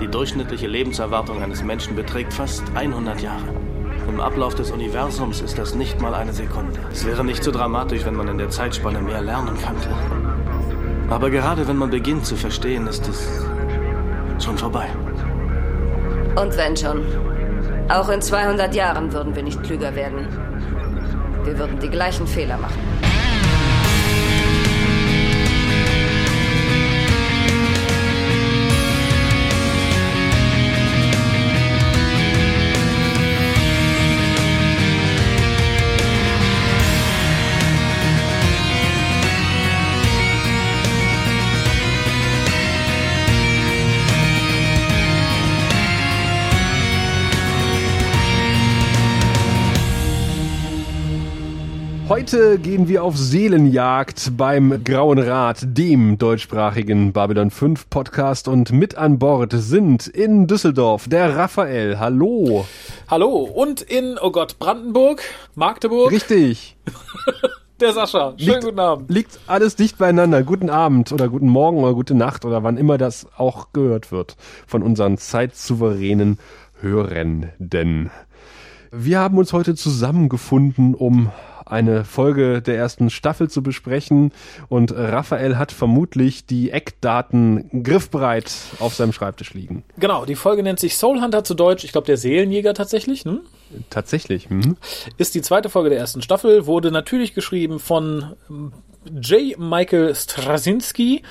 Die durchschnittliche Lebenserwartung eines Menschen beträgt fast 100 Jahre. Im Ablauf des Universums ist das nicht mal eine Sekunde. Es wäre nicht so dramatisch, wenn man in der Zeitspanne mehr lernen könnte. Aber gerade wenn man beginnt zu verstehen, ist es schon vorbei. Und wenn schon. Auch in 200 Jahren würden wir nicht klüger werden. Wir würden die gleichen Fehler machen. Heute gehen wir auf Seelenjagd beim Grauen Rat, dem deutschsprachigen Babylon 5 Podcast und mit an Bord sind in Düsseldorf der Raphael. Hallo. Hallo. Und in, oh Gott, Brandenburg, Magdeburg. Richtig. der Sascha. Schönen liegt, guten Abend. Liegt alles dicht beieinander. Guten Abend oder guten Morgen oder gute Nacht oder wann immer das auch gehört wird von unseren zeitsouveränen Hörenden. Wir haben uns heute zusammengefunden, um eine Folge der ersten Staffel zu besprechen und Raphael hat vermutlich die Eckdaten griffbereit auf seinem Schreibtisch liegen. Genau, die Folge nennt sich Soul Hunter zu Deutsch, ich glaube der Seelenjäger tatsächlich, ne? Tatsächlich. Mhm. Ist die zweite Folge der ersten Staffel, wurde natürlich geschrieben von J. Michael Straczynski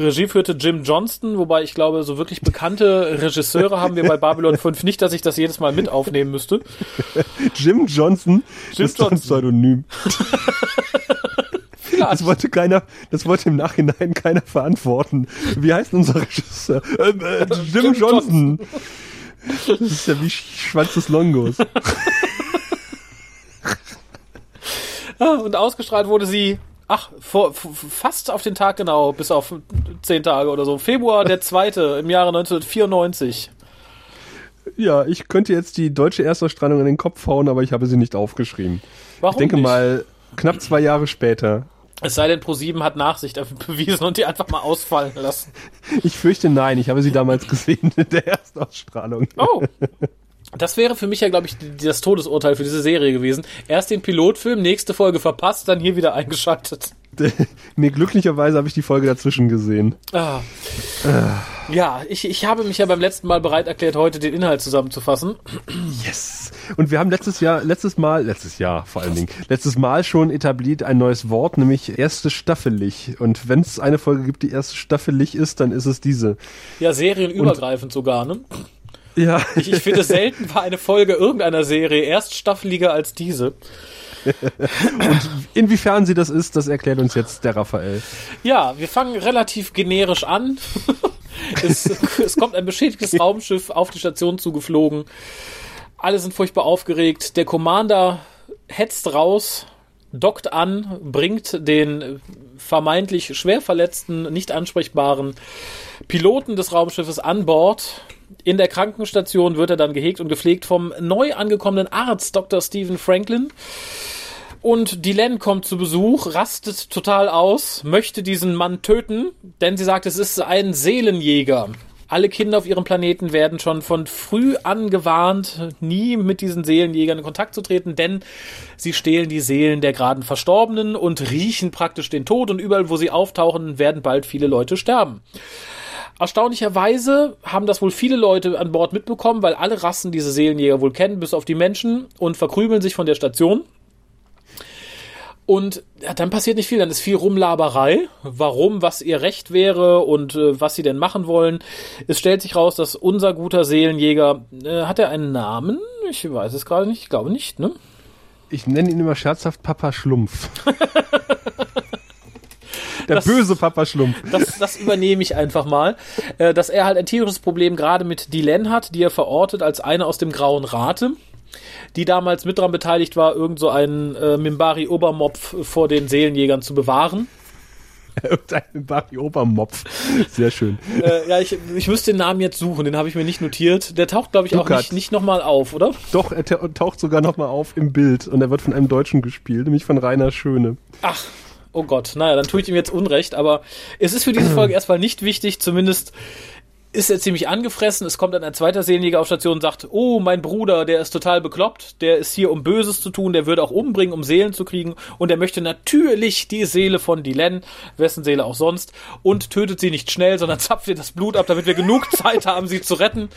Regie führte Jim Johnston, wobei ich glaube, so wirklich bekannte Regisseure haben wir bei Babylon 5 nicht, dass ich das jedes Mal mit aufnehmen müsste. Jim Johnson, Jim ist Johnson. ein Pseudonym. Das wollte keiner, das wollte im Nachhinein keiner verantworten. Wie heißt unser Regisseur? Ähm, äh, Jim, Jim Johnson. Johnson. Das ist ja wie Schwanz des Longos. Ah, und ausgestrahlt wurde sie Ach, vor, fast auf den Tag genau, bis auf zehn Tage oder so. Februar der zweite im Jahre 1994. Ja, ich könnte jetzt die deutsche Erstausstrahlung in den Kopf hauen, aber ich habe sie nicht aufgeschrieben. Warum ich denke nicht? mal, knapp zwei Jahre später. Es sei denn, Pro7 hat Nachsicht bewiesen und die einfach mal ausfallen lassen. Ich fürchte nein, ich habe sie damals gesehen in der Erstausstrahlung. Oh. Das wäre für mich ja, glaube ich, das Todesurteil für diese Serie gewesen. Erst den Pilotfilm, nächste Folge verpasst, dann hier wieder eingeschaltet. nee, glücklicherweise habe ich die Folge dazwischen gesehen. Ah. Ah. Ja, ich, ich habe mich ja beim letzten Mal bereit erklärt, heute den Inhalt zusammenzufassen. Yes. Und wir haben letztes Jahr, letztes Mal, letztes Jahr vor allen Dingen, letztes Mal schon etabliert ein neues Wort, nämlich erste staffelig. Und wenn es eine Folge gibt, die erste staffelig ist, dann ist es diese. Ja, serienübergreifend Und, sogar, ne? Ja. Ich, ich finde, selten war eine Folge irgendeiner Serie erststaffeliger als diese. Und inwiefern sie das ist, das erklärt uns jetzt der Raphael. Ja, wir fangen relativ generisch an. es, es kommt ein beschädigtes Raumschiff auf die Station zugeflogen. Alle sind furchtbar aufgeregt. Der Commander hetzt raus, dockt an, bringt den vermeintlich schwer verletzten, nicht ansprechbaren Piloten des Raumschiffes an Bord in der Krankenstation wird er dann gehegt und gepflegt vom neu angekommenen Arzt Dr. Stephen Franklin. Und Dylan kommt zu Besuch, rastet total aus, möchte diesen Mann töten, denn sie sagt, es ist ein Seelenjäger. Alle Kinder auf ihrem Planeten werden schon von früh an gewarnt, nie mit diesen Seelenjägern in Kontakt zu treten, denn sie stehlen die Seelen der geraden Verstorbenen und riechen praktisch den Tod und überall, wo sie auftauchen, werden bald viele Leute sterben. Erstaunlicherweise haben das wohl viele Leute an Bord mitbekommen, weil alle Rassen diese Seelenjäger wohl kennen, bis auf die Menschen und verkrümeln sich von der Station. Und ja, dann passiert nicht viel, dann ist viel Rumlaberei, warum, was ihr Recht wäre und äh, was sie denn machen wollen. Es stellt sich raus, dass unser guter Seelenjäger, äh, hat er einen Namen? Ich weiß es gerade nicht, ich glaube nicht, ne? Ich nenne ihn immer scherzhaft Papa Schlumpf. Der das, böse Papa Schlumpf. Das, das übernehme ich einfach mal. Äh, dass er halt ein tierisches Problem gerade mit Dylan hat, die er verortet als eine aus dem Grauen Rate die damals mit daran beteiligt war, irgend so einen äh, Mimbari Obermopf vor den Seelenjägern zu bewahren. Irgendein Mimbari Obermopf. Sehr schön. Äh, ja, ich, ich müsste den Namen jetzt suchen, den habe ich mir nicht notiert. Der taucht, glaube ich, Dukat. auch nicht, nicht nochmal auf, oder? Doch, er taucht sogar nochmal auf im Bild und er wird von einem Deutschen gespielt, nämlich von Rainer Schöne. Ach, Oh Gott, naja, dann tue ich ihm jetzt Unrecht, aber es ist für diese Folge erstmal nicht wichtig, zumindest ist er ziemlich angefressen. Es kommt dann ein zweiter Seelenjäger auf Station und sagt, oh, mein Bruder, der ist total bekloppt, der ist hier, um Böses zu tun, der würde auch umbringen, um Seelen zu kriegen und er möchte natürlich die Seele von Dylan, wessen Seele auch sonst, und tötet sie nicht schnell, sondern zapft ihr das Blut ab, damit wir genug Zeit haben, sie zu retten.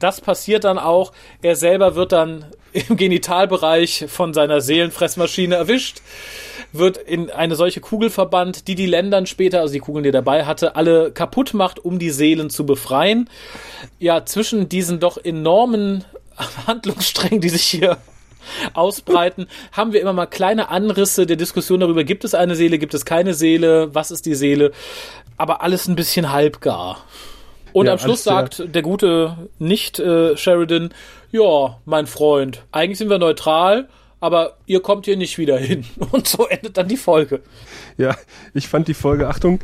Das passiert dann auch. Er selber wird dann im Genitalbereich von seiner Seelenfressmaschine erwischt wird in eine solche Kugel verbannt, die die Ländern später, also die Kugeln, die er dabei hatte, alle kaputt macht, um die Seelen zu befreien. Ja, zwischen diesen doch enormen Handlungssträngen, die sich hier ausbreiten, haben wir immer mal kleine Anrisse der Diskussion darüber, gibt es eine Seele, gibt es keine Seele, was ist die Seele, aber alles ein bisschen halbgar. Und Ja, am Schluss sagt der gute nicht äh, Sheridan, ja, mein Freund, eigentlich sind wir neutral, aber ihr kommt hier nicht wieder hin. Und so endet dann die Folge. Ja, ich fand die Folge, Achtung,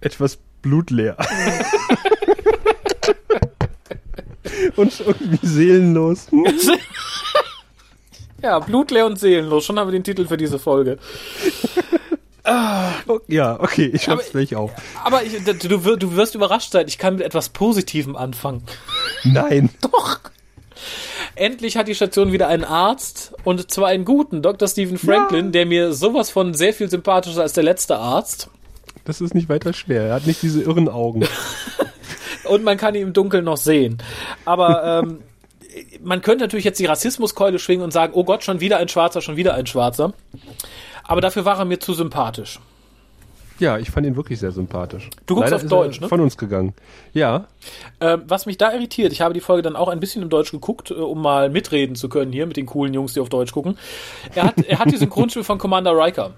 etwas blutleer. und irgendwie seelenlos. Ja, blutleer und seelenlos. Schon haben wir den Titel für diese Folge. Ja, okay, ich schreib's gleich auf. Aber ich, du, du wirst überrascht sein. Ich kann mit etwas Positivem anfangen. Nein. Doch. Endlich hat die Station wieder einen Arzt und zwar einen guten, Dr. Stephen Franklin, Ja. der mir sowas von sehr viel sympathischer ist als der letzte Arzt. Das ist nicht weiter schwer. Er hat nicht diese irren Augen. Und man kann ihn im Dunkeln noch sehen. Aber ähm, man könnte natürlich jetzt die Rassismuskeule schwingen und sagen, oh Gott, schon wieder ein Schwarzer, schon wieder ein Schwarzer. Aber dafür war er mir zu sympathisch. Ja, ich fand ihn wirklich sehr sympathisch. Du guckst Leider auf Deutsch, ne? Von uns gegangen. Ja, Ähm, was mich da irritiert, ich habe die Folge dann auch ein bisschen im Deutsch geguckt, äh, um mal mitreden zu können hier mit den coolen Jungs, die auf Deutsch gucken. Er hat, er hat die Synchronstimme von Commander Riker.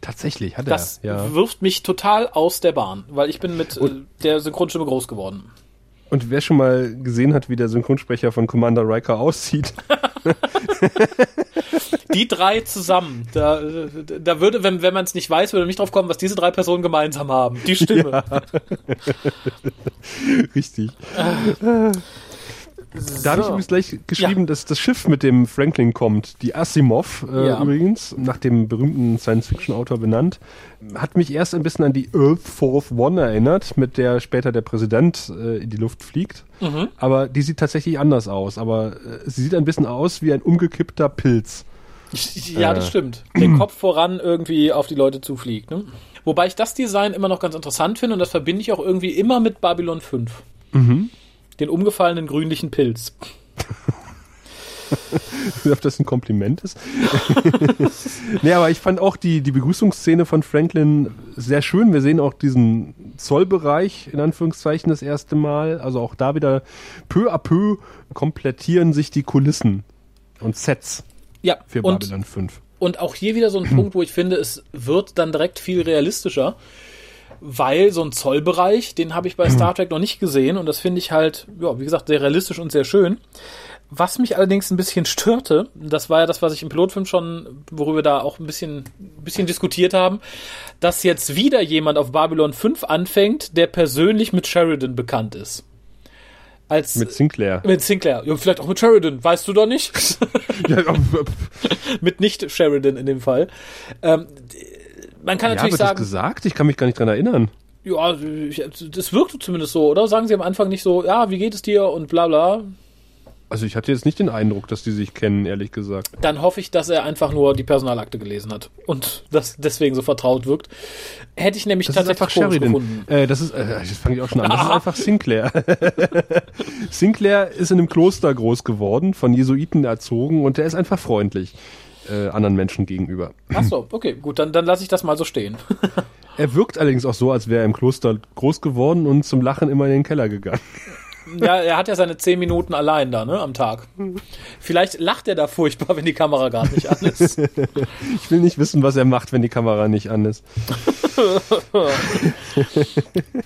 tatsächlich hat Das er. Ja. wirft mich total aus der Bahn, weil ich bin mit äh, der Synchronstimme groß geworden. Und wer schon mal gesehen hat, wie der Synchronsprecher von Commander Riker aussieht, Die drei zusammen, da, da würde, wenn, wenn man es nicht weiß, würde nicht drauf kommen, was diese drei Personen gemeinsam haben. Die Stimme. richtig. Da habe ich übrigens gleich geschrieben, dass das Schiff mit dem Franklin kommt, die Asimov äh, Ja. übrigens, nach dem berühmten Science-Fiction-Autor benannt, hat mich erst ein bisschen an die Earth Force One erinnert, mit der später der Präsident äh, in die Luft fliegt. Mhm. Aber die sieht tatsächlich anders aus. Aber äh, sie sieht ein bisschen aus wie ein umgekippter Pilz. Ja, das Äh. stimmt. Der Kopf voran irgendwie auf die Leute zufliegt. Ne? Wobei ich das Design immer noch ganz interessant finde und das verbinde ich auch irgendwie immer mit Babylon 5. Den umgefallenen grünlichen Pilz. ob das ein Kompliment ist. nee, aber ich fand auch die, die Begrüßungsszene von Franklin sehr schön. Wir sehen auch diesen Zollbereich, in Anführungszeichen, das erste Mal. Also auch da wieder peu à peu komplettieren sich die Kulissen und Sets Ja, für und, Babylon 5. und auch hier wieder so ein Punkt, wo ich finde, es wird dann direkt viel realistischer. Weil so ein Zollbereich, den habe ich bei Star Trek noch nicht gesehen und das finde ich halt, ja, wie gesagt, sehr realistisch und sehr schön. Was mich allerdings ein bisschen störte, das war ja das, was ich im Pilotfilm schon, worüber wir da auch ein bisschen, ein bisschen diskutiert haben, dass jetzt wieder jemand auf Babylon 5 anfängt, der persönlich mit Sheridan bekannt ist. Als Mit Sinclair. mit Sinclair, ja, vielleicht auch mit Sheridan, weißt du doch nicht? ja, mit nicht Sheridan in dem Fall. Ähm, man kann ja, natürlich wird das sagen, gesagt? Ich kann mich gar nicht dran erinnern. ja, ich- das wirkte zumindest so, oder? Sagen sie am Anfang nicht so, ja, wie geht es dir und bla bla. Also ich hatte jetzt nicht den Eindruck, dass die sich kennen, ehrlich gesagt. Dann hoffe ich, dass er einfach nur die Personalakte gelesen hat und das deswegen so vertraut wirkt. Hätte ich nämlich Das ist tatsächlich einfach Sheridan. gefunden. Äh, das ist, äh, jetzt fange ich auch schon an. Das ist einfach Sinclair. Sinclair ist in einem Kloster groß geworden, von Jesuiten erzogen und der ist einfach freundlich äh, anderen Menschen gegenüber. Ach so, okay, gut, dann, dann lasse ich das mal so stehen. Er wirkt allerdings auch so, als wäre er im Kloster groß geworden und zum Lachen immer in den Keller gegangen. ja, er hat ja seine zehn Minuten allein da, ne, am Tag. Vielleicht lacht er da furchtbar, wenn die Kamera gerade nicht an ist. Ich will nicht wissen, was er macht, wenn die Kamera nicht an ist.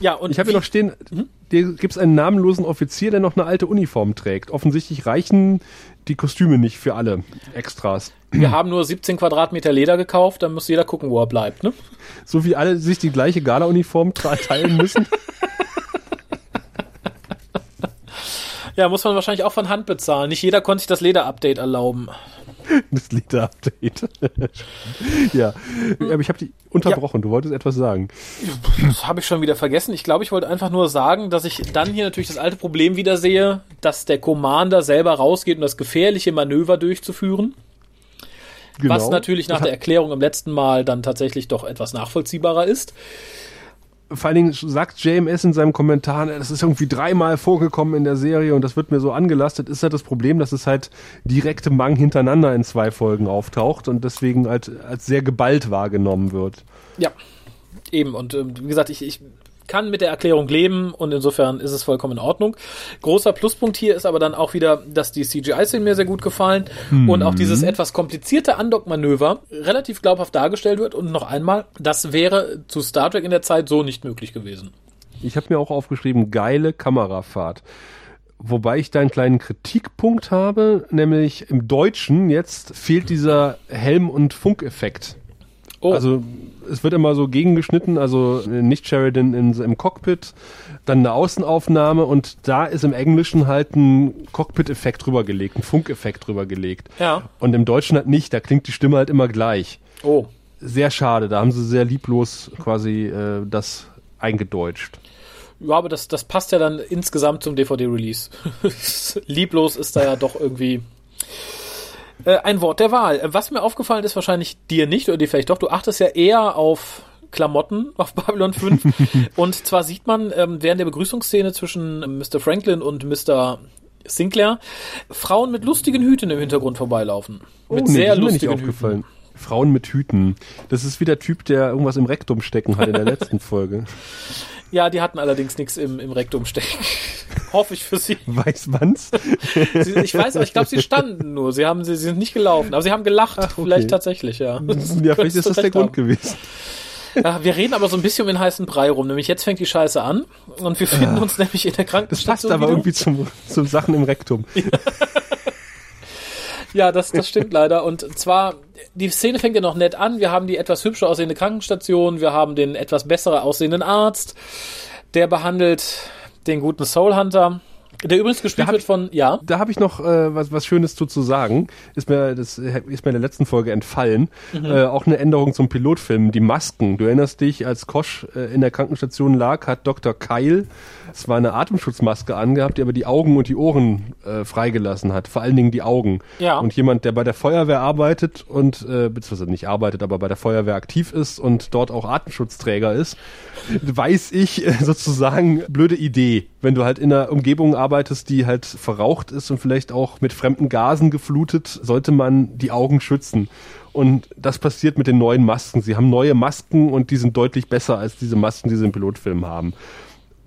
Ja, und Ich habe hier noch stehen, hier gibt es einen namenlosen Offizier, der noch eine alte Uniform trägt. Offensichtlich reichen die Kostüme nicht für alle Extras. Wir haben nur 17 Quadratmeter Leder gekauft, dann muss jeder gucken, wo er bleibt, ne? So wie alle sich die gleiche Gala-Uniform teilen müssen. Ja, muss man wahrscheinlich auch von Hand bezahlen. Nicht jeder konnte sich das Leder-Update erlauben. Das Lieder-Update. ja, aber ich habe dich unterbrochen. Ja. Du wolltest etwas sagen. Das habe ich schon wieder vergessen. Ich glaube, ich wollte einfach nur sagen, dass ich dann hier natürlich das alte Problem wieder sehe, dass der Commander selber rausgeht, um das gefährliche Manöver durchzuführen. Genau. Was natürlich nach der Erklärung im letzten Mal dann tatsächlich doch etwas nachvollziehbarer ist vor allen Dingen sagt JMS in seinem Kommentar, das ist irgendwie dreimal vorgekommen in der Serie und das wird mir so angelastet, ist halt das Problem, dass es halt direkte Mang hintereinander in zwei Folgen auftaucht und deswegen halt als sehr geballt wahrgenommen wird. Ja, eben. Und äh, wie gesagt, ich, ich kann mit der Erklärung leben und insofern ist es vollkommen in Ordnung. Großer Pluspunkt hier ist aber dann auch wieder, dass die CGI-Szenen mir sehr gut gefallen mhm. und auch dieses etwas komplizierte Undock-Manöver relativ glaubhaft dargestellt wird und noch einmal, das wäre zu Star Trek in der Zeit so nicht möglich gewesen. Ich habe mir auch aufgeschrieben, geile Kamerafahrt. Wobei ich da einen kleinen Kritikpunkt habe, nämlich im Deutschen jetzt fehlt dieser Helm- und Funkeffekt. Oh. Also es wird immer so gegengeschnitten, also nicht Sheridan in, im Cockpit, dann eine Außenaufnahme und da ist im Englischen halt ein Cockpit-Effekt drüber gelegt, ein Funkeffekt drüber gelegt. Ja. Und im Deutschen halt nicht, da klingt die Stimme halt immer gleich. Oh. Sehr schade, da haben sie sehr lieblos quasi äh, das eingedeutscht. Ja, aber das, das passt ja dann insgesamt zum DVD-Release. lieblos ist da ja doch irgendwie äh, ein Wort der Wahl. Was mir aufgefallen ist, wahrscheinlich dir nicht oder dir vielleicht doch, du achtest ja eher auf Klamotten auf Babylon 5. und zwar sieht man ähm, während der Begrüßungsszene zwischen Mr. Franklin und Mr. Sinclair Frauen mit lustigen Hüten im Hintergrund vorbeilaufen. Oh, mit nee, sehr lustigen Hüten. Frauen mit Hüten. Das ist wie der Typ, der irgendwas im Rektum stecken hat in der letzten Folge. Ja, die hatten allerdings nichts im, im Rektum stecken. Hoffe ich für sie. Weiß man's? sie, ich weiß, aber ich glaube, sie standen nur. Sie haben, sie, sie sind nicht gelaufen, aber sie haben gelacht. Ach, okay. Vielleicht tatsächlich, ja. Ja, vielleicht ist das der Grund gewesen. Ja, wir reden aber so ein bisschen um den heißen Brei rum. Nämlich jetzt fängt die Scheiße an und wir finden ja. uns nämlich in der Krankenstation. Das passt aber wieder. irgendwie zum, zum Sachen im Rektum. Ja. Ja, das, das stimmt leider. Und zwar, die Szene fängt ja noch nett an. Wir haben die etwas hübscher aussehende Krankenstation. Wir haben den etwas besser aussehenden Arzt. Der behandelt den guten Soul Hunter. Der übrigens gespielt wird von, ja. Da habe ich noch äh, was, was Schönes zu, zu sagen. Ist mir, das ist mir in der letzten Folge entfallen. Mhm. Äh, auch eine Änderung zum Pilotfilm. Die Masken. Du erinnerst dich, als Kosch äh, in der Krankenstation lag, hat Dr. Keil zwar eine Atemschutzmaske angehabt, die aber die Augen und die Ohren äh, freigelassen hat. Vor allen Dingen die Augen. Ja. Und jemand, der bei der Feuerwehr arbeitet und, äh, beziehungsweise nicht arbeitet, aber bei der Feuerwehr aktiv ist und dort auch Atemschutzträger ist, weiß ich äh, sozusagen, blöde Idee. Wenn du halt in einer Umgebung arbeitest, die halt verraucht ist und vielleicht auch mit fremden Gasen geflutet, sollte man die Augen schützen. Und das passiert mit den neuen Masken. Sie haben neue Masken und die sind deutlich besser als diese Masken, die sie im Pilotfilm haben.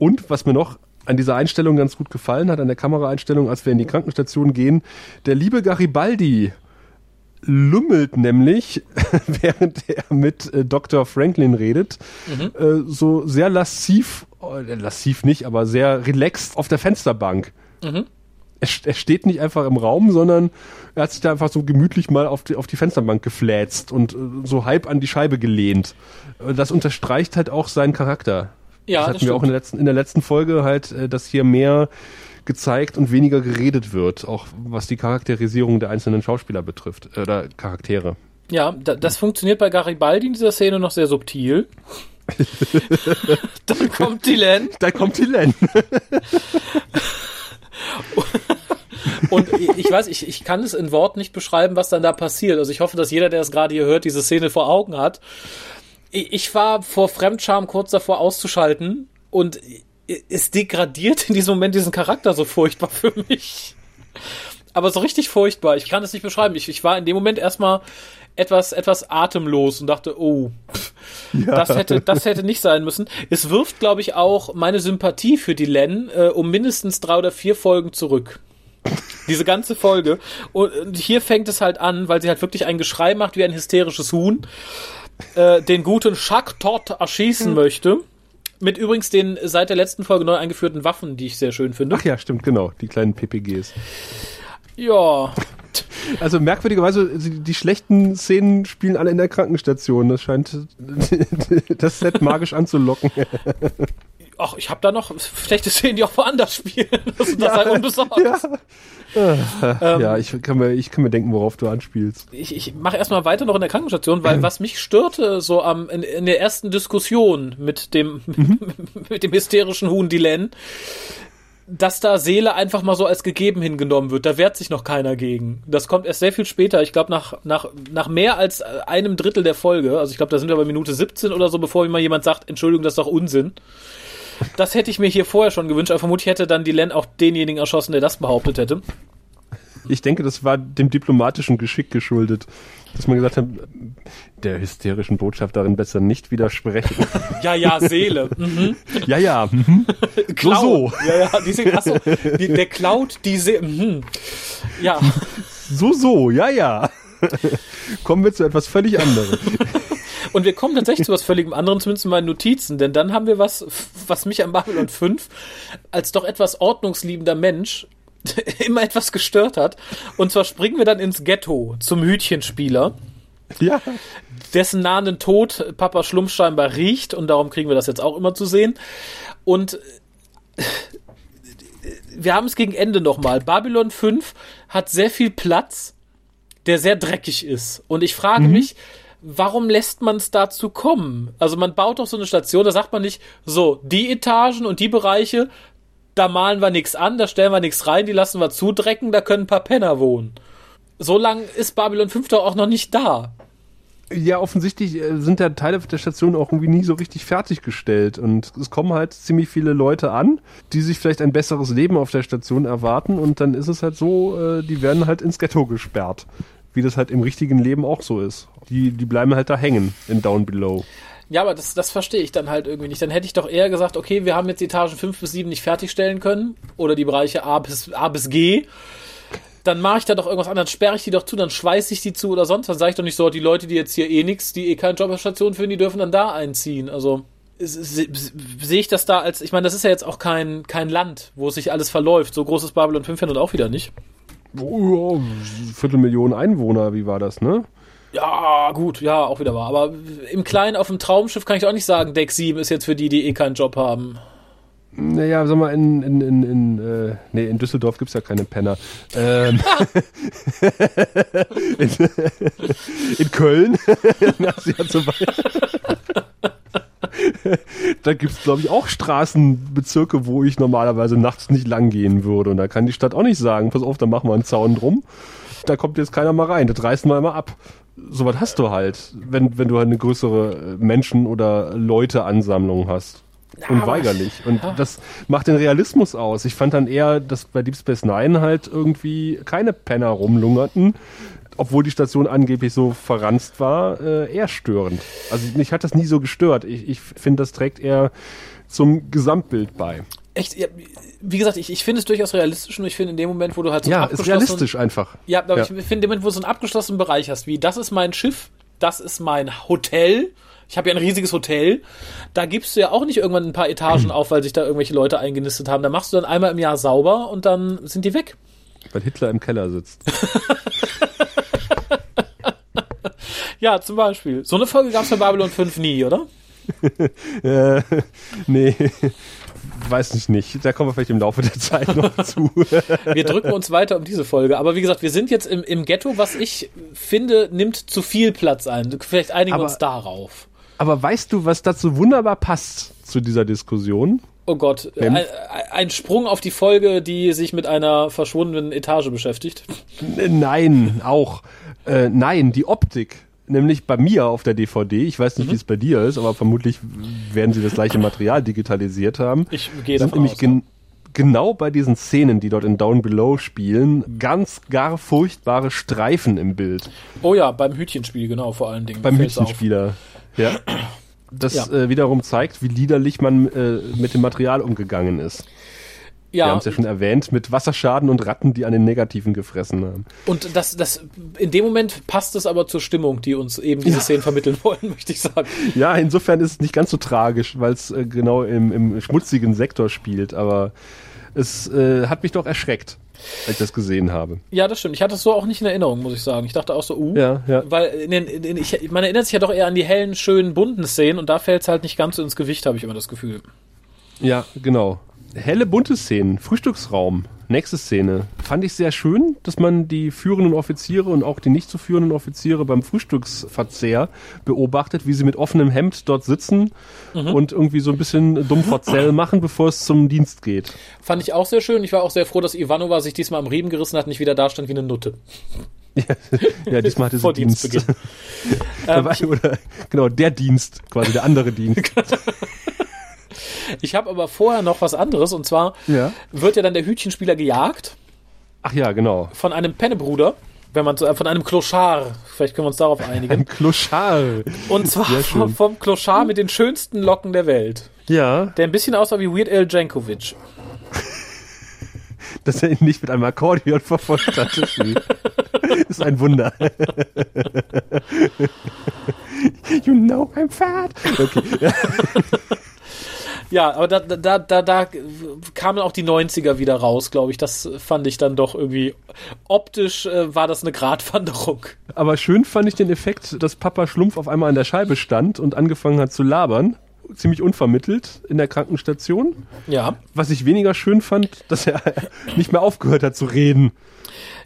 Und was mir noch an dieser Einstellung ganz gut gefallen hat, an der Kameraeinstellung, als wir in die Krankenstation gehen, der liebe Garibaldi lümmelt nämlich, während er mit äh, Dr. Franklin redet, mhm. äh, so sehr lassiv, äh, lassiv nicht, aber sehr relaxed auf der Fensterbank. Mhm. Er, er, steht nicht einfach im Raum, sondern er hat sich da einfach so gemütlich mal auf die, auf die Fensterbank gefläzt und so halb an die Scheibe gelehnt. Das unterstreicht halt auch seinen Charakter. Ja, das hatten das wir auch in der, letzten, in der letzten Folge halt, äh, dass hier mehr gezeigt und weniger geredet wird, auch was die Charakterisierung der einzelnen Schauspieler betrifft, äh, oder Charaktere. Ja, da, das funktioniert bei Garibaldi in dieser Szene noch sehr subtil. Dann kommt die Len. Dann kommt die Len. Und ich weiß, ich, ich kann es in Wort nicht beschreiben, was dann da passiert. Also ich hoffe, dass jeder, der es gerade hier hört, diese Szene vor Augen hat. Ich war vor Fremdscham kurz davor auszuschalten und es degradiert in diesem Moment diesen Charakter so furchtbar für mich. Aber so richtig furchtbar. Ich kann es nicht beschreiben. Ich, ich war in dem Moment erstmal etwas, etwas atemlos und dachte, oh, pff, ja. das hätte, das hätte nicht sein müssen. Es wirft, glaube ich, auch meine Sympathie für die Len äh, um mindestens drei oder vier Folgen zurück. Diese ganze Folge. Und hier fängt es halt an, weil sie halt wirklich ein Geschrei macht wie ein hysterisches Huhn, äh, den guten Chuck Todd erschießen mhm. möchte. Mit übrigens den seit der letzten Folge neu eingeführten Waffen, die ich sehr schön finde. Ach ja, stimmt, genau. Die kleinen PPGs. Ja. Also merkwürdigerweise, die, die, schlechten Szenen spielen alle in der Krankenstation. Das scheint das Set magisch anzulocken. Ach, ich habe da noch schlechte Szenen, die auch woanders spielen. Das, das ja, sei unbesorgt. Ja. Ähm, ja, ich kann, mir, ich kann mir denken, worauf du anspielst. Ich, ich mache erstmal weiter noch in der Krankenstation, weil was mich störte so am in, in der ersten Diskussion mit dem mit dem hysterischen Huhn Dylan, dass da Seele einfach mal so als gegeben hingenommen wird. Da wehrt sich noch keiner gegen. Das kommt erst sehr viel später. Ich glaube, nach, nach, nach mehr als einem Drittel der Folge. Also ich glaube, da sind wir bei Minute 17 oder so, bevor mir mal jemand sagt, Entschuldigung, das ist doch Unsinn. Das hätte ich mir hier vorher schon gewünscht, aber vermutlich hätte dann Dylan auch denjenigen erschossen, der das behauptet hätte. Ich denke, das war dem diplomatischen Geschick geschuldet, dass man gesagt hat, der hysterischen Botschafterin besser nicht widersprechen. Ja, ja, Seele. Mhm. Ja, ja. Mhm. So, so. Ja, ja, die, achso, die, der klaut die Seele. Mhm. Ja. So, so, ja, ja. Kommen wir zu etwas völlig anderem. Und wir kommen tatsächlich zu was völlig anderem, zumindest in meinen Notizen, denn dann haben wir was, was mich am Babylon 5 als doch etwas ordnungsliebender Mensch immer etwas gestört hat. Und zwar springen wir dann ins Ghetto zum Hütchenspieler. Ja. Dessen nahenden Tod Papa Schlumpf scheinbar riecht und darum kriegen wir das jetzt auch immer zu sehen. Und wir haben es gegen Ende nochmal. Babylon 5 hat sehr viel Platz, der sehr dreckig ist. Und ich frage mhm. mich, warum lässt man es dazu kommen? Also man baut doch so eine Station, da sagt man nicht, so, die Etagen und die Bereiche, da malen wir nichts an, da stellen wir nichts rein, die lassen wir zudrecken, da können ein paar Penner wohnen. So lang ist Babylon 5 doch auch noch nicht da. Ja, offensichtlich äh, sind ja Teile der Station auch irgendwie nie so richtig fertiggestellt. Und es kommen halt ziemlich viele Leute an, die sich vielleicht ein besseres Leben auf der Station erwarten. Und dann ist es halt so, äh, die werden halt ins Ghetto gesperrt wie das halt im richtigen Leben auch so ist. Die, die bleiben halt da hängen in Down Below. Ja, aber das, das verstehe ich dann halt irgendwie nicht. Dann hätte ich doch eher gesagt, okay, wir haben jetzt die Etagen 5 bis 7 nicht fertigstellen können oder die Bereiche A bis, A bis G. Dann mache ich da doch irgendwas anderes, sperre ich die doch zu, dann schweiße ich die zu oder sonst. Dann sage ich doch nicht so, die Leute, die jetzt hier eh nichts, die eh keine Jobstation finden, die dürfen dann da einziehen. Also sehe ich das da als, ich meine, das ist ja jetzt auch kein, kein Land, wo sich alles verläuft. So groß ist Babylon 5 ja nun auch wieder nicht. Oh, Viertelmillion Einwohner, wie war das, ne? Ja, gut, ja, auch wieder wahr. Aber im Kleinen auf dem Traumschiff kann ich auch nicht sagen, Deck 7 ist jetzt für die, die eh keinen Job haben. Naja, sag mal, in, in, in, in, äh, nee, in Düsseldorf gibt's ja keine Penner. Ähm, in, in Köln. da gibt es, glaube ich, auch Straßenbezirke, wo ich normalerweise nachts nicht lang gehen würde. Und da kann die Stadt auch nicht sagen, pass auf, da machen wir einen Zaun drum. Da kommt jetzt keiner mal rein, das reißen wir immer ab. So was hast du halt, wenn, wenn du halt eine größere Menschen- oder Leute-Ansammlung hast. Unweigerlich. Und das macht den Realismus aus. Ich fand dann eher, dass bei Deep Space Nine halt irgendwie keine Penner rumlungerten, obwohl die Station angeblich so verranzt war, äh, eher störend. Also mich hat das nie so gestört. Ich, ich finde, das trägt eher zum Gesamtbild bei. Echt, ja, wie gesagt, ich, ich finde es durchaus realistisch und ich finde in dem Moment, wo du halt so Ja, ist realistisch einfach. Ja, aber ja. ich finde in dem Moment, wo du so einen abgeschlossenen Bereich hast, wie das ist mein Schiff, das ist mein Hotel, ich habe ja ein riesiges Hotel. Da gibst du ja auch nicht irgendwann ein paar Etagen auf, weil sich da irgendwelche Leute eingenistet haben. Da machst du dann einmal im Jahr sauber und dann sind die weg. Weil Hitler im Keller sitzt. ja, zum Beispiel. So eine Folge gab es bei Babylon 5 nie, oder? äh, nee, weiß ich nicht. Da kommen wir vielleicht im Laufe der Zeit noch zu. wir drücken uns weiter um diese Folge. Aber wie gesagt, wir sind jetzt im, im Ghetto, was ich finde, nimmt zu viel Platz ein. Vielleicht einigen wir uns darauf. Aber weißt du, was dazu wunderbar passt zu dieser Diskussion? Oh Gott, ein, ein, Sprung auf die Folge, die sich mit einer verschwundenen Etage beschäftigt. Nein, auch. Äh, nein, die Optik. Nämlich bei mir auf der DVD, ich weiß nicht, mhm. wie es bei dir ist, aber vermutlich werden sie das gleiche Material digitalisiert haben. Ich gehe davon nämlich aus, gen ja. genau bei diesen Szenen, die dort in Down Below spielen, ganz gar furchtbare Streifen im Bild. Oh ja, beim Hütchenspiel, genau, vor allen Dingen. Beim Hütchenspieler, ja. Das ja. äh, wiederum zeigt, wie liederlich man äh, mit dem Material umgegangen ist. Ja. Wir haben es ja schon erwähnt, mit Wasserschaden und Ratten, die an den Negativen gefressen haben. Und das, das, in dem Moment passt es aber zur Stimmung, die uns eben diese ja. Szenen vermitteln wollen, möchte ich sagen. Ja, insofern ist es nicht ganz so tragisch, weil es äh, genau im, im schmutzigen Sektor spielt, aber es äh, hat mich doch erschreckt, als ich das gesehen habe. Ja, das stimmt. Ich hatte es so auch nicht in Erinnerung, muss ich sagen. Ich dachte auch so, uh, ja, ja. weil in den, in, ich, man erinnert sich ja doch eher an die hellen, schönen, bunten Szenen und da fällt es halt nicht ganz so ins Gewicht, habe ich immer das Gefühl. Ja, genau helle bunte Szenen, Frühstücksraum nächste Szene. Fand ich sehr schön, dass man die führenden Offiziere und auch die nicht so führenden Offiziere beim Frühstücksverzehr beobachtet, wie sie mit offenem Hemd dort sitzen mhm. und irgendwie so ein bisschen dumm Verzell machen, bevor es zum Dienst geht. Fand ich auch sehr schön. Ich war auch sehr froh, dass Ivanova sich diesmal am Riemen gerissen hat und nicht wieder da stand wie eine Nutte. Ja, diesmal hatte sie Vor Dienst. ähm, Oder, genau, der Dienst, quasi der andere Dienst. Ich habe aber vorher noch was anderes und zwar ja. wird ja dann der Hütchenspieler gejagt. Ach ja, genau. Von einem Pennebruder. Wenn man so, äh, von einem Clochard, vielleicht können wir uns darauf einigen. Ein Clochard. Und zwar vom, vom Clochard mit den schönsten Locken der Welt. Ja. Der ein bisschen aussah wie Weird Al Jankovic. Dass er ihn nicht mit einem Akkordeon verfolgt hat. ist ein Wunder. you know I'm fat. Okay. Ja, aber da, da, da, da kamen auch die 90er wieder raus, glaube ich. Das fand ich dann doch irgendwie optisch äh, war das eine Gratwanderung. Aber schön fand ich den Effekt, dass Papa Schlumpf auf einmal an der Scheibe stand und angefangen hat zu labern. Ziemlich unvermittelt in der Krankenstation. Ja. Was ich weniger schön fand, dass er nicht mehr aufgehört hat zu reden.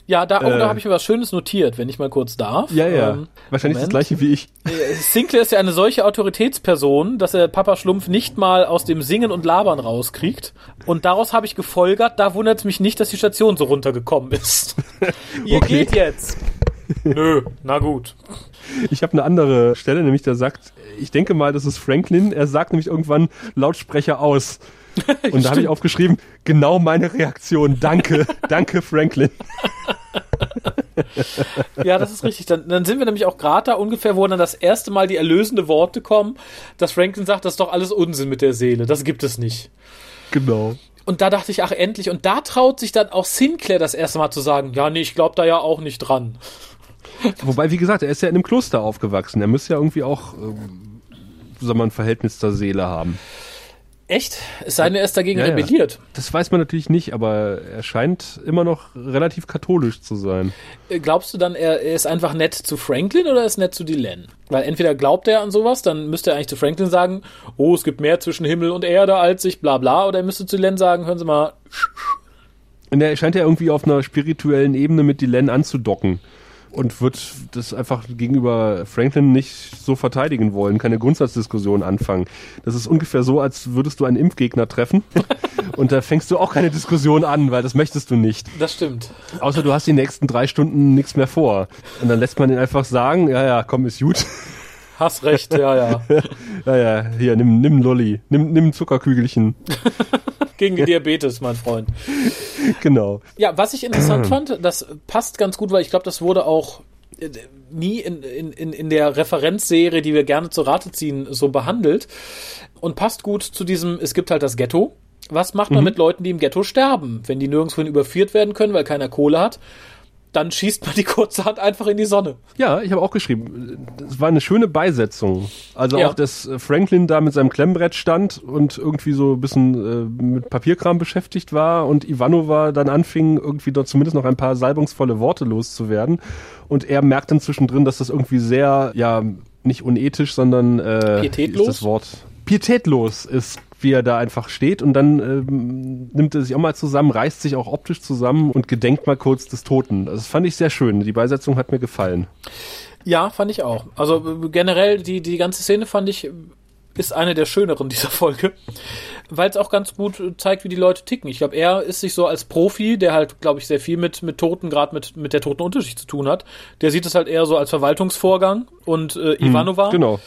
Ja, da, oh, äh, da habe ich mir was Schönes notiert, wenn ich mal kurz darf. Ja, ja. Ähm, Wahrscheinlich Moment. das gleiche wie ich. Äh, Sinclair ist ja eine solche Autoritätsperson, dass er Papa Schlumpf nicht mal aus dem Singen und Labern rauskriegt. Und daraus habe ich gefolgert, da wundert es mich nicht, dass die Station so runtergekommen ist. Ihr okay. geht jetzt. Nö, na gut. Ich habe eine andere Stelle, nämlich da sagt, ich denke mal, das ist Franklin, er sagt nämlich irgendwann Lautsprecher aus. Und da habe ich aufgeschrieben, genau meine Reaktion. Danke, danke Franklin. ja, das ist richtig. Dann, dann sind wir nämlich auch gerade da ungefähr, wo dann das erste Mal die erlösende Worte kommen, dass Franklin sagt, das ist doch alles Unsinn mit der Seele. Das gibt es nicht. Genau. Und da dachte ich, ach endlich. Und da traut sich dann auch Sinclair das erste Mal zu sagen, ja, nee, ich glaube da ja auch nicht dran. Wobei, wie gesagt, er ist ja in einem Kloster aufgewachsen. Er müsste ja irgendwie auch, äh, sagen wir, ein Verhältnis zur Seele haben. Echt? Es sei denn, er ist dagegen ja, rebelliert. Ja. Das weiß man natürlich nicht, aber er scheint immer noch relativ katholisch zu sein. Äh, glaubst du dann, er, ist einfach nett zu Franklin oder ist nett zu Dylan? Weil entweder glaubt er an sowas, dann müsste er eigentlich zu Franklin sagen, oh, es gibt mehr zwischen Himmel und Erde als ich, bla bla, oder er müsste zu Dylan sagen, hören Sie mal. Und er scheint ja irgendwie auf einer spirituellen Ebene mit Dylan anzudocken und wird das einfach gegenüber Franklin nicht so verteidigen wollen, keine Grundsatzdiskussion anfangen. Das ist ungefähr so, als würdest du einen Impfgegner treffen und da fängst du auch keine Diskussion an, weil das möchtest du nicht. Das stimmt. Außer du hast die nächsten drei Stunden nichts mehr vor. Und dann lässt man ihn einfach sagen, ja, ja, komm, ist gut. Hast recht, ja, ja. ja, ja, hier, nimm, nimm Lolli, nimm, nimm Zuckerkügelchen. Gegen die Diabetes, mein Freund. Genau. Ja, was ich interessant fand, das passt ganz gut, weil ich glaube, das wurde auch äh, nie in, in, in der Referenzserie, die wir gerne zu Rate ziehen, so behandelt und passt gut zu diesem, es gibt halt das Ghetto. Was macht man mhm. mit Leuten, die im Ghetto sterben, wenn die nirgendwohin überführt werden können, weil keiner Kohle hat? Dann schießt man die kurze Hand einfach in die Sonne. Ja, ich habe auch geschrieben, es war eine schöne Beisetzung. Also ja. auch, dass Franklin da mit seinem Klemmbrett stand und irgendwie so ein bisschen äh, mit Papierkram beschäftigt war und Ivanova dann anfing, irgendwie dort zumindest noch ein paar salbungsvolle Worte loszuwerden. Und er merkt dann zwischendrin, dass das irgendwie sehr, ja, nicht unethisch, sondern äh, Pietätlos? ist das Wort pietätlos ist wie er da einfach steht und dann ähm, nimmt er sich auch mal zusammen, reißt sich auch optisch zusammen und gedenkt mal kurz des Toten. Das fand ich sehr schön. Die Beisetzung hat mir gefallen. Ja, fand ich auch. Also generell die, die ganze Szene fand ich ist eine der schöneren dieser Folge, weil es auch ganz gut zeigt, wie die Leute ticken. Ich glaube, er ist sich so als Profi, der halt, glaube ich, sehr viel mit, mit Toten, gerade mit, mit der Totenunterschicht zu tun hat. Der sieht es halt eher so als Verwaltungsvorgang und äh, Ivanova. Hm, genau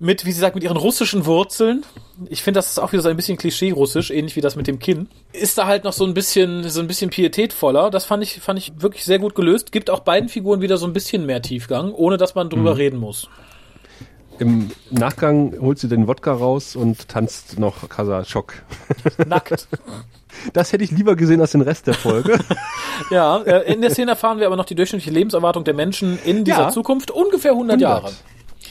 mit, wie sie sagt, mit ihren russischen Wurzeln. Ich finde, das ist auch wieder so ein bisschen Klischee-russisch, ähnlich wie das mit dem Kinn. Ist da halt noch so ein bisschen, so ein bisschen pietätvoller. Das fand ich, fand ich wirklich sehr gut gelöst. Gibt auch beiden Figuren wieder so ein bisschen mehr Tiefgang, ohne dass man drüber mhm. reden muss. Im Nachgang holt sie den Wodka raus und tanzt noch Kasachok. Nackt. Das hätte ich lieber gesehen als den Rest der Folge. ja, äh, in der Szene erfahren wir aber noch die durchschnittliche Lebenserwartung der Menschen in dieser ja. Zukunft. Ungefähr 100, 100. Jahre.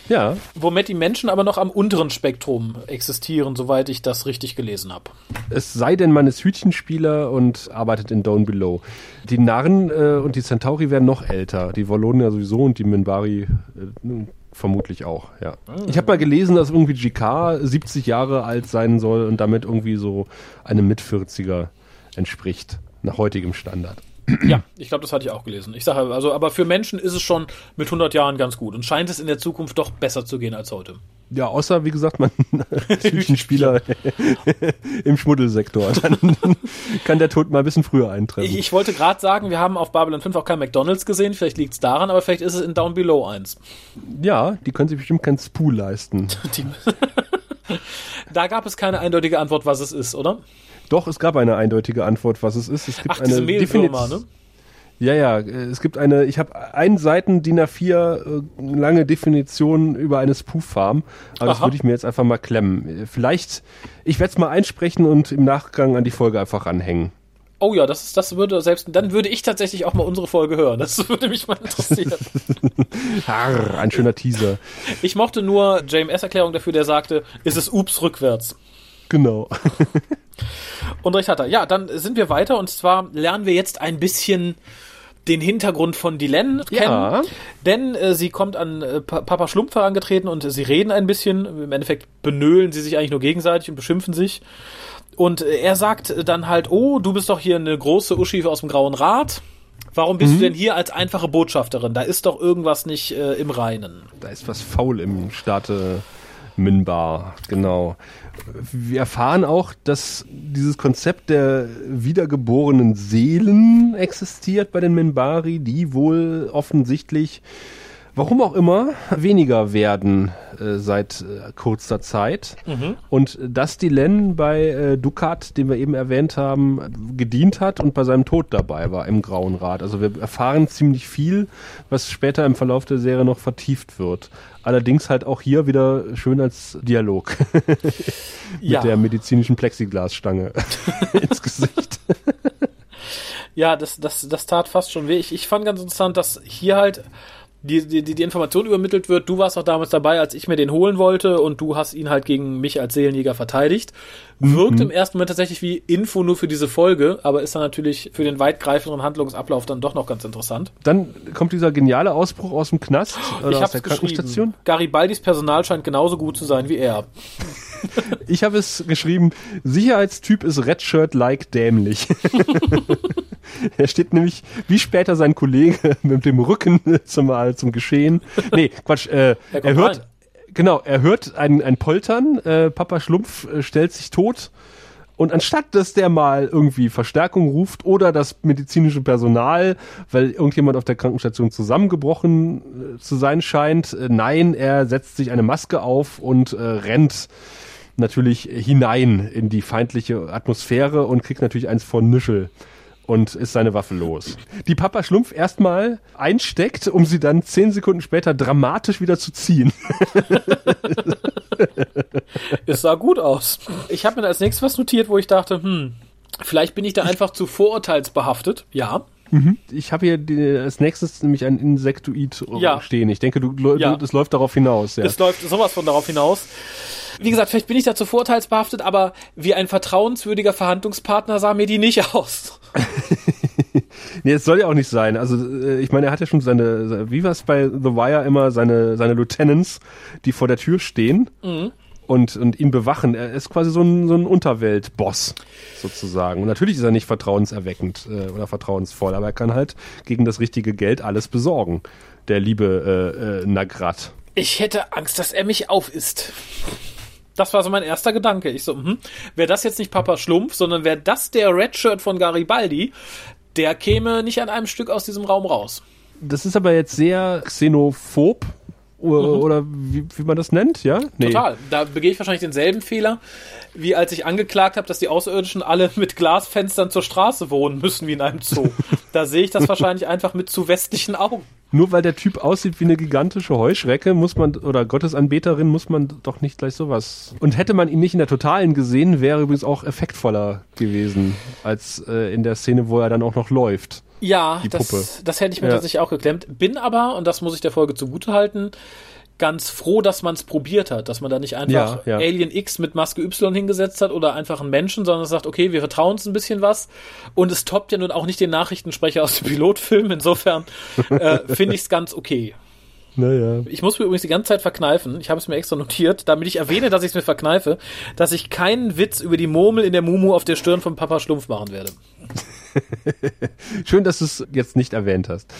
Ja. Womit die Menschen aber noch am unteren Spektrum existieren, soweit ich das richtig gelesen habe. Es sei denn, man ist Hütchenspieler und arbeitet in Down Below. Die Narren äh, und die Centauri werden noch älter. Die ja sowieso und die Minbari äh, vermutlich auch, ja. Ich habe mal gelesen, dass irgendwie GK 70 Jahre alt sein soll und damit irgendwie so einem Mit-40er entspricht. nach heutigem Standard. Ja, ich glaube, das hatte ich auch gelesen. Ich sage also, aber für Menschen ist es schon mit 100 Jahren ganz gut und scheint es in der Zukunft doch besser zu gehen als heute. Ja, außer, wie gesagt, man Hütchenspieler im Schmuddelsektor. Dann kann der Tod mal ein bisschen früher eintreffen. Ich, ich wollte gerade sagen, wir haben auf Babylon 5 auch kein McDonalds gesehen. Vielleicht liegt es daran, aber vielleicht ist es in Down Below eins. Ja, die können sich bestimmt kein Spool leisten. Da gab es keine eindeutige Antwort, was es ist, oder? Doch, es gab eine eindeutige Antwort, was es ist. Es gibt Ach, eine Mehlwürmer, ne? Ja, ja, äh, es gibt eine, ich habe einen Seiten DIN A4 äh, lange Definition über eine Spoof-Farm, aber das Aha. würde ich mir jetzt einfach mal klemmen. Äh, Vielleicht, ich werde es mal einsprechen und im Nachgang an die Folge einfach anhängen. Oh ja, das ist, das würde selbst, dann würde ich tatsächlich auch mal unsere Folge hören. Das würde mich mal interessieren. Harr, ein schöner Teaser. ich mochte nur JMS-Erklärung dafür, der sagte, ist es Ups rückwärts. Genau. Und recht hat er. Ja, dann sind wir weiter und zwar lernen wir jetzt ein bisschen den Hintergrund von Dylan Ja. kennen. Denn äh, sie kommt an äh, Pa- Papa Schlumpf herangetreten und äh, sie reden ein bisschen. Im Endeffekt benöhlen sie sich eigentlich nur gegenseitig und beschimpfen sich. Und äh, er sagt dann halt, oh, du bist doch hier eine große Uschi aus dem Grauen Rat. Warum bist du denn hier als einfache Botschafterin? Da ist doch irgendwas nicht äh, im Reinen. Da ist was faul im Staate Minbar, genau. Wir erfahren auch, dass dieses Konzept der wiedergeborenen Seelen existiert bei den Minbari, die wohl offensichtlich, warum auch immer, weniger werden äh, seit äh, kurzer Zeit. Und dass Dylan bei äh, Dukat, den wir eben erwähnt haben, gedient hat und bei seinem Tod dabei war im Grauen Rat. Also wir erfahren ziemlich viel, was später im Verlauf der Serie noch vertieft wird. Allerdings halt auch hier wieder schön als Dialog mit der medizinischen Plexiglasstange ins Gesicht. Ja, das, das, das tat fast schon weh. Ich, ich fand ganz interessant, dass hier halt die, die, die Information übermittelt wird. Du warst auch damals dabei, als ich mir den holen wollte und du hast ihn halt gegen mich als Seelenjäger verteidigt. Wirkt im ersten Moment tatsächlich wie Info nur für diese Folge, aber ist dann natürlich für den weitgreifenderen Handlungsablauf dann doch noch ganz interessant. Dann kommt dieser geniale Ausbruch aus dem Knast oder ich aus hab's der geschrieben. Krankenstation. Garibaldis Personal scheint genauso gut zu sein wie er. Ich habe es geschrieben, Sicherheitstyp ist Redshirt-like dämlich. er steht nämlich, wie später sein Kollege, mit dem Rücken zum, äh, zum Geschehen. Nee, Quatsch, äh, kommt er hört, rein. genau, er hört ein, ein Poltern, äh, Papa Schlumpf äh, stellt sich tot und anstatt, dass der mal irgendwie Verstärkung ruft oder das medizinische Personal, weil irgendjemand auf der Krankenstation zusammengebrochen äh, zu sein scheint, äh, nein, er setzt sich eine Maske auf und äh, rennt natürlich hinein in die feindliche Atmosphäre und kriegt natürlich eins von Nischel und ist seine Waffe los. Die Papa Schlumpf erstmal einsteckt, um sie dann zehn Sekunden später dramatisch wieder zu ziehen. Es sah gut aus. Ich habe mir als nächstes was notiert, wo ich dachte, hm, vielleicht bin ich da einfach zu vorurteilsbehaftet. Ja. Ich habe hier die, als nächstes nämlich ein Insektoid Ja. stehen. Ich denke, du, du, Ja. das läuft darauf hinaus. Ja. Es läuft sowas von darauf hinaus. Wie gesagt, vielleicht bin ich da zu vorteilsbehaftet, aber wie ein vertrauenswürdiger Verhandlungspartner sah mir die nicht aus. Nee, es soll ja auch nicht sein. Also äh, ich meine, er hat ja schon seine, wie war es bei The Wire immer, seine, seine Lieutenants, die vor der Tür stehen und, und ihn bewachen. Er ist quasi so ein, so ein Unterweltboss sozusagen. Und natürlich ist er nicht vertrauenserweckend äh, oder vertrauensvoll, aber er kann halt gegen das richtige Geld alles besorgen. Der liebe äh, äh, Nagrat. Ich hätte Angst, dass er mich aufisst. Das war so mein erster Gedanke. Ich so, hm, wäre das jetzt nicht Papa Schlumpf, sondern wäre das der Redshirt von Garibaldi, der käme nicht an einem Stück aus diesem Raum raus. Das ist aber jetzt sehr xenophob oder, oder wie, wie man das nennt, ja? Nee. Mhm. Total. Da begehe ich wahrscheinlich denselben Fehler, wie als ich angeklagt habe, dass die Außerirdischen alle mit Glasfenstern zur Straße wohnen müssen, wie in einem Zoo. da sehe ich das wahrscheinlich einfach mit zu westlichen Augen. Nur weil der Typ aussieht wie eine gigantische Heuschrecke, muss man, oder Gottesanbeterin, muss man doch nicht gleich sowas. Und hätte man ihn nicht in der Totalen gesehen, wäre übrigens auch effektvoller gewesen, als äh, in der Szene, wo er dann auch noch läuft. Ja, das, das hätte ich mir Ja. tatsächlich auch geklemmt. Bin aber, und das muss ich der Folge zugute halten, ganz froh, dass man es probiert hat, dass man da nicht einfach Ja, ja. Alien X mit Maske Y hingesetzt hat oder einfach einen Menschen, sondern sagt, okay, wir vertrauen uns ein bisschen was. Und es toppt ja nun auch nicht den Nachrichtensprecher aus dem Pilotfilm. Insofern äh, finde ich es ganz okay. Naja. Ich muss mir übrigens die ganze Zeit verkneifen. Ich habe es mir extra notiert, damit ich erwähne, dass ich es mir verkneife, dass ich keinen Witz über die Murmel in der Mumu auf der Stirn von Papa Schlumpf machen werde. Schön, dass du es jetzt nicht erwähnt hast.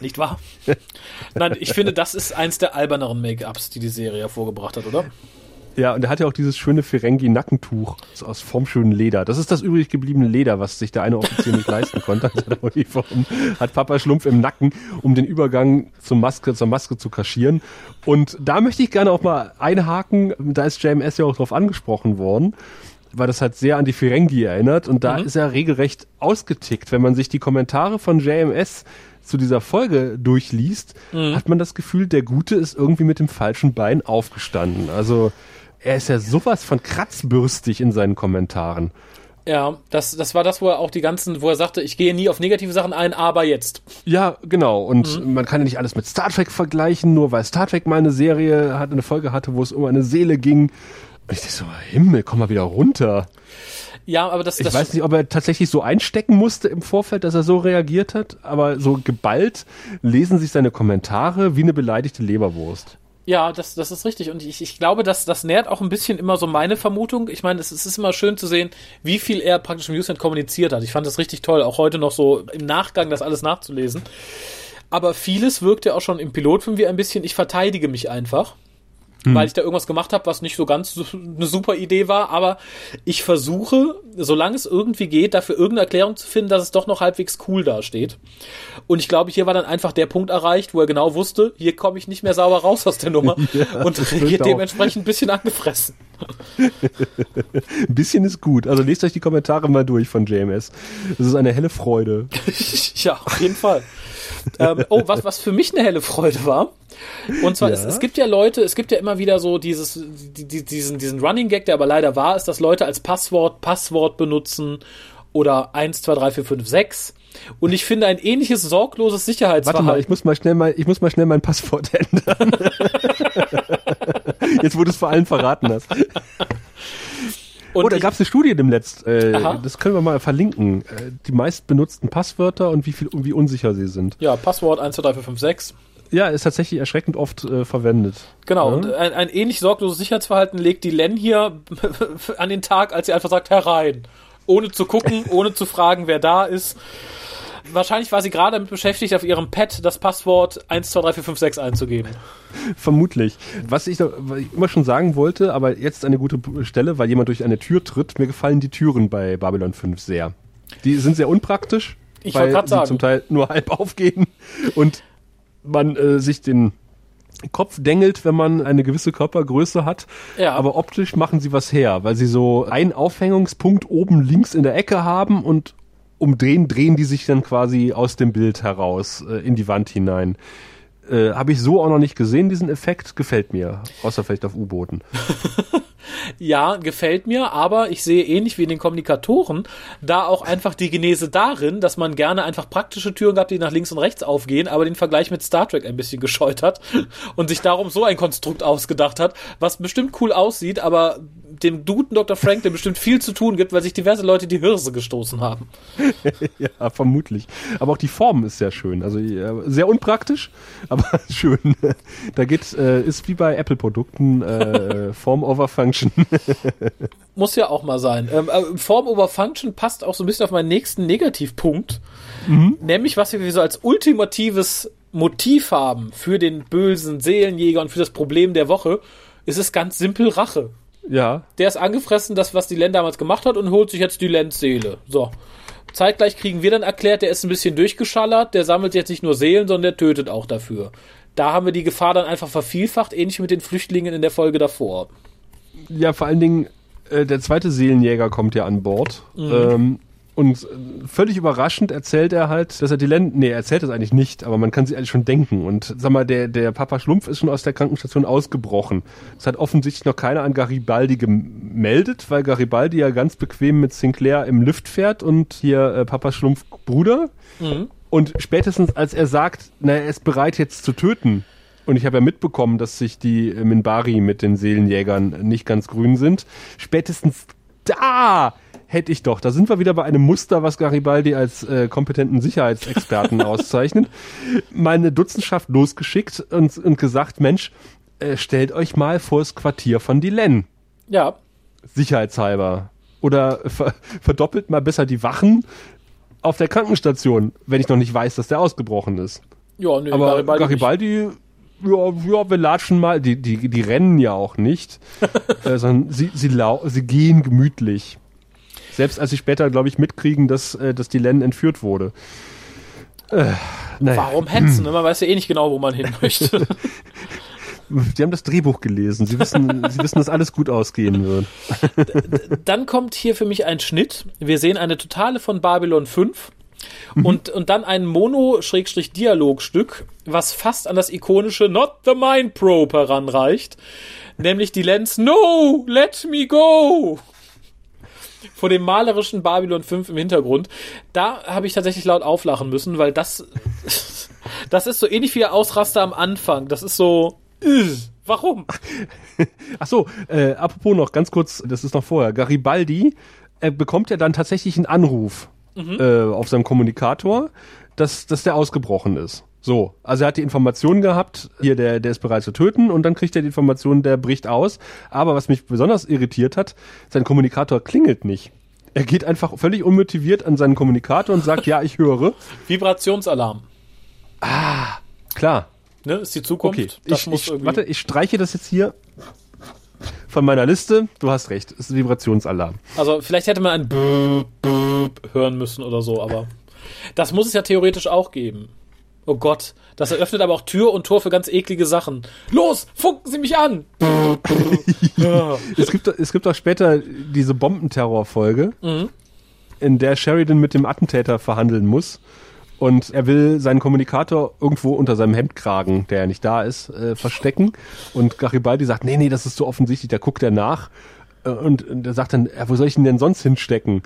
Nicht wahr? Nein, ich finde, das ist eins der alberneren Make-ups, die die Serie hervorgebracht hat, oder? Ja, und er hat ja auch dieses schöne Ferengi-Nackentuch aus formschönen Leder. Das ist das übrig gebliebene Leder, was sich der eine Offizier nicht leisten konnte. Hat Papa Schlumpf im Nacken, um den Übergang zur Maske, zur Maske zu kaschieren. Und da möchte ich gerne auch mal einhaken. Da ist JMS ja auch drauf angesprochen worden weil das halt sehr an die Ferengi erinnert und da mhm. ist er regelrecht ausgetickt. Wenn man sich die Kommentare von JMS zu dieser Folge durchliest, mhm. hat man das Gefühl, der Gute ist irgendwie mit dem falschen Bein aufgestanden. Also er ist ja sowas von kratzbürstig in seinen Kommentaren. Ja, das, das war das, wo er auch die ganzen, wo er sagte, ich gehe nie auf negative Sachen ein, aber jetzt. Ja, genau. Und mhm. man kann ja nicht alles mit Star Trek vergleichen, nur weil Star Trek mal eine Serie hatte, eine Folge hatte, wo es um eine Seele ging. Ich dachte so, Himmel, komm mal wieder runter. Ja, aber das, ich das weiß nicht, ob er tatsächlich so einstecken musste im Vorfeld, dass er so reagiert hat, aber so geballt lesen sich seine Kommentare wie eine beleidigte Leberwurst. Ja, das, das ist richtig. Und ich, ich glaube, dass das nährt auch ein bisschen immer so meine Vermutung. Ich meine, es, es ist immer schön zu sehen, wie viel er praktisch im Newsnet kommuniziert hat. Ich fand das richtig toll, auch heute noch so im Nachgang das alles nachzulesen. Aber vieles wirkt ja auch schon im Pilotfilm wie ein bisschen, ich verteidige mich einfach hm. weil ich da irgendwas gemacht habe, was nicht so ganz eine super Idee war. Aber ich versuche, solange es irgendwie geht, dafür irgendeine Erklärung zu finden, dass es doch noch halbwegs cool dasteht. Und ich glaube, hier war dann einfach der Punkt erreicht, wo er genau wusste, hier komme ich nicht mehr sauber raus aus der Nummer ja, und reagiert dementsprechend ein bisschen angefressen. ein bisschen ist gut. Also lest euch die Kommentare mal durch von JMS. Das ist eine helle Freude. ja, auf jeden Fall. Ähm, oh, was, was für mich eine helle Freude war, und zwar, ja. es, es, gibt ja Leute, es gibt ja immer wieder so dieses, die, diesen, diesen Running Gag, der aber leider wahr ist, dass Leute als Passwort Passwort benutzen oder 1, 2, 3, 4, 5, 6. Und ich finde ein ähnliches sorgloses Sicherheitsverhalten. Warte mal, ich muss mal schnell mal, ich muss mal schnell mein Passwort ändern. Jetzt, wo du es vor allen verraten hast. Und oh, da gab es eine Studie dem Letzt. Äh, das können wir mal verlinken. Äh, die meist benutzten Passwörter und wie viel und wie unsicher sie sind. Ja, Passwort 1, 2, 3, 4, 5, 6. Ja, ist tatsächlich erschreckend oft äh, verwendet. Genau, ja? und ein, ein ähnlich sorgloses Sicherheitsverhalten legt die Len hier an den Tag, als sie einfach sagt, herein. Ohne zu gucken, ohne zu fragen, wer da ist. Wahrscheinlich war sie gerade damit beschäftigt, auf ihrem Pad das Passwort 123456 einzugeben. Vermutlich. Was ich, was ich immer schon sagen wollte, aber jetzt eine gute Stelle, weil jemand durch eine Tür tritt. Mir gefallen die Türen bei Babylon 5 sehr. Die sind sehr unpraktisch, ich weil sie sagen. zum Teil nur halb aufgehen und man äh, sich den Kopf dengelt, wenn man eine gewisse Körpergröße hat. Ja. Aber optisch machen sie was her, weil sie so einen Aufhängungspunkt oben links in der Ecke haben und umdrehen, drehen die sich dann quasi aus dem Bild heraus äh, in die Wand hinein. Äh, Habe ich so auch noch nicht gesehen, diesen Effekt. Gefällt mir. Außer vielleicht auf U-Booten. ja, gefällt mir, aber ich sehe ähnlich wie in den Kommunikatoren da auch einfach die Genese darin, dass man gerne einfach praktische Türen gab, die nach links und rechts aufgehen, aber den Vergleich mit Star Trek ein bisschen gescheut hat und sich darum so ein Konstrukt ausgedacht hat, was bestimmt cool aussieht, aber dem Duden Dr. Franklin bestimmt viel zu tun gibt, weil sich diverse Leute die Hirse gestoßen haben. ja, vermutlich. Aber auch die Form ist sehr schön. Also sehr unpraktisch, aber schön. Da geht, äh, ist wie bei Apple-Produkten äh, Form over Function. Muss ja auch mal sein. Ähm, äh, Form over Function passt auch so ein bisschen auf meinen nächsten Negativpunkt. Mhm. Nämlich, was wir so als ultimatives Motiv haben für den bösen Seelenjäger und für das Problem der Woche, ist es ganz simpel Rache. Ja. Der ist angefressen, das, was die Len damals gemacht hat, und holt sich jetzt die Lens Seele. So. Zeitgleich kriegen wir dann erklärt, der ist ein bisschen durchgeschallert, der sammelt jetzt nicht nur Seelen, sondern der tötet auch dafür. Da haben wir die Gefahr dann einfach vervielfacht, ähnlich mit den Flüchtlingen in der Folge davor. Ja, vor allen Dingen, äh, der zweite Seelenjäger kommt ja an Bord. Mhm. Ähm, und völlig überraschend erzählt er halt, dass er die Länder, nee, er erzählt das eigentlich nicht, aber man kann sich eigentlich schon denken. Und sag mal, der, der Papa Schlumpf ist schon aus der Krankenstation ausgebrochen. Das hat offensichtlich noch keiner an Garibaldi gemeldet, weil Garibaldi ja ganz bequem mit Sinclair im Lift fährt und hier äh, Papa Schlumpf Bruder. Mhm. Und spätestens als er sagt, na, er ist bereit jetzt zu töten, und ich habe ja mitbekommen, dass sich die Minbari mit den Seelenjägern nicht ganz grün sind. Spätestens da hätte ich doch. Da sind wir wieder bei einem Muster, was Garibaldi als äh, kompetenten Sicherheitsexperten auszeichnet. Meine Dutzendschaft losgeschickt und, und gesagt, Mensch, äh, stellt euch mal vor das Quartier von Dilen. Ja. Sicherheitshalber. Oder ver verdoppelt mal besser die Wachen, auf der Krankenstation, wenn ich noch nicht weiß, dass der ausgebrochen ist. Ja, nee, Aber Garibaldi Garibaldi, ja, ja, wir latschen mal, die, die, die rennen ja auch nicht, äh, sondern sie, sie, lau sie gehen gemütlich. Selbst als sie später, glaube ich, mitkriegen, dass, äh, dass die Len entführt wurde. Äh, naja. Warum hetzen? Man weiß ja eh nicht genau, wo man hin möchte. Sie haben das Drehbuch gelesen. Sie wissen, sie wissen, dass alles gut ausgehen wird. dann kommt hier für mich ein Schnitt. Wir sehen eine Totale von Babylon 5 und, und dann ein Mono-Dialogstück, was fast an das ikonische Not the Mind Probe heranreicht. Nämlich die Lens No, let me go! Vor dem malerischen Babylon 5 im Hintergrund. Da habe ich tatsächlich laut auflachen müssen, weil das, das ist so ähnlich wie der Ausraster am Anfang. Das ist so, warum? Ach so, äh, apropos noch ganz kurz, das ist noch vorher. Garibaldi äh, bekommt ja dann tatsächlich einen Anruf äh, auf seinem Kommunikator, dass, dass der ausgebrochen ist. So, also er hat die Information gehabt, hier, der, der ist bereit zu töten und dann kriegt er die Information, der bricht aus. Aber was mich besonders irritiert hat, sein Kommunikator klingelt nicht. Er geht einfach völlig unmotiviert an seinen Kommunikator und sagt, ja, ich höre. Vibrationsalarm. Klar, Ne, ist die Zukunft. okay. Ich, muss ich, warte, ich streiche das jetzt hier von meiner Liste. Du hast recht, es ist ein Vibrationsalarm. Also vielleicht hätte man ein Böp hören müssen oder so, aber das muss es ja theoretisch auch geben. Oh Gott, das eröffnet aber auch Tür und Tor für ganz eklige Sachen. Los, funken Sie mich an! Ja. Es gibt, es gibt auch später diese Bombenterror-Folge, Mhm. in der Sheridan mit dem Attentäter verhandeln muss. Und er will seinen Kommunikator irgendwo unter seinem Hemdkragen, der ja nicht da ist, äh, verstecken. Und Garibaldi sagt, nee, nee, das ist so offensichtlich, da guckt er nach. Äh, Und, und er sagt dann, ja, wo soll ich ihn denn sonst hinstecken?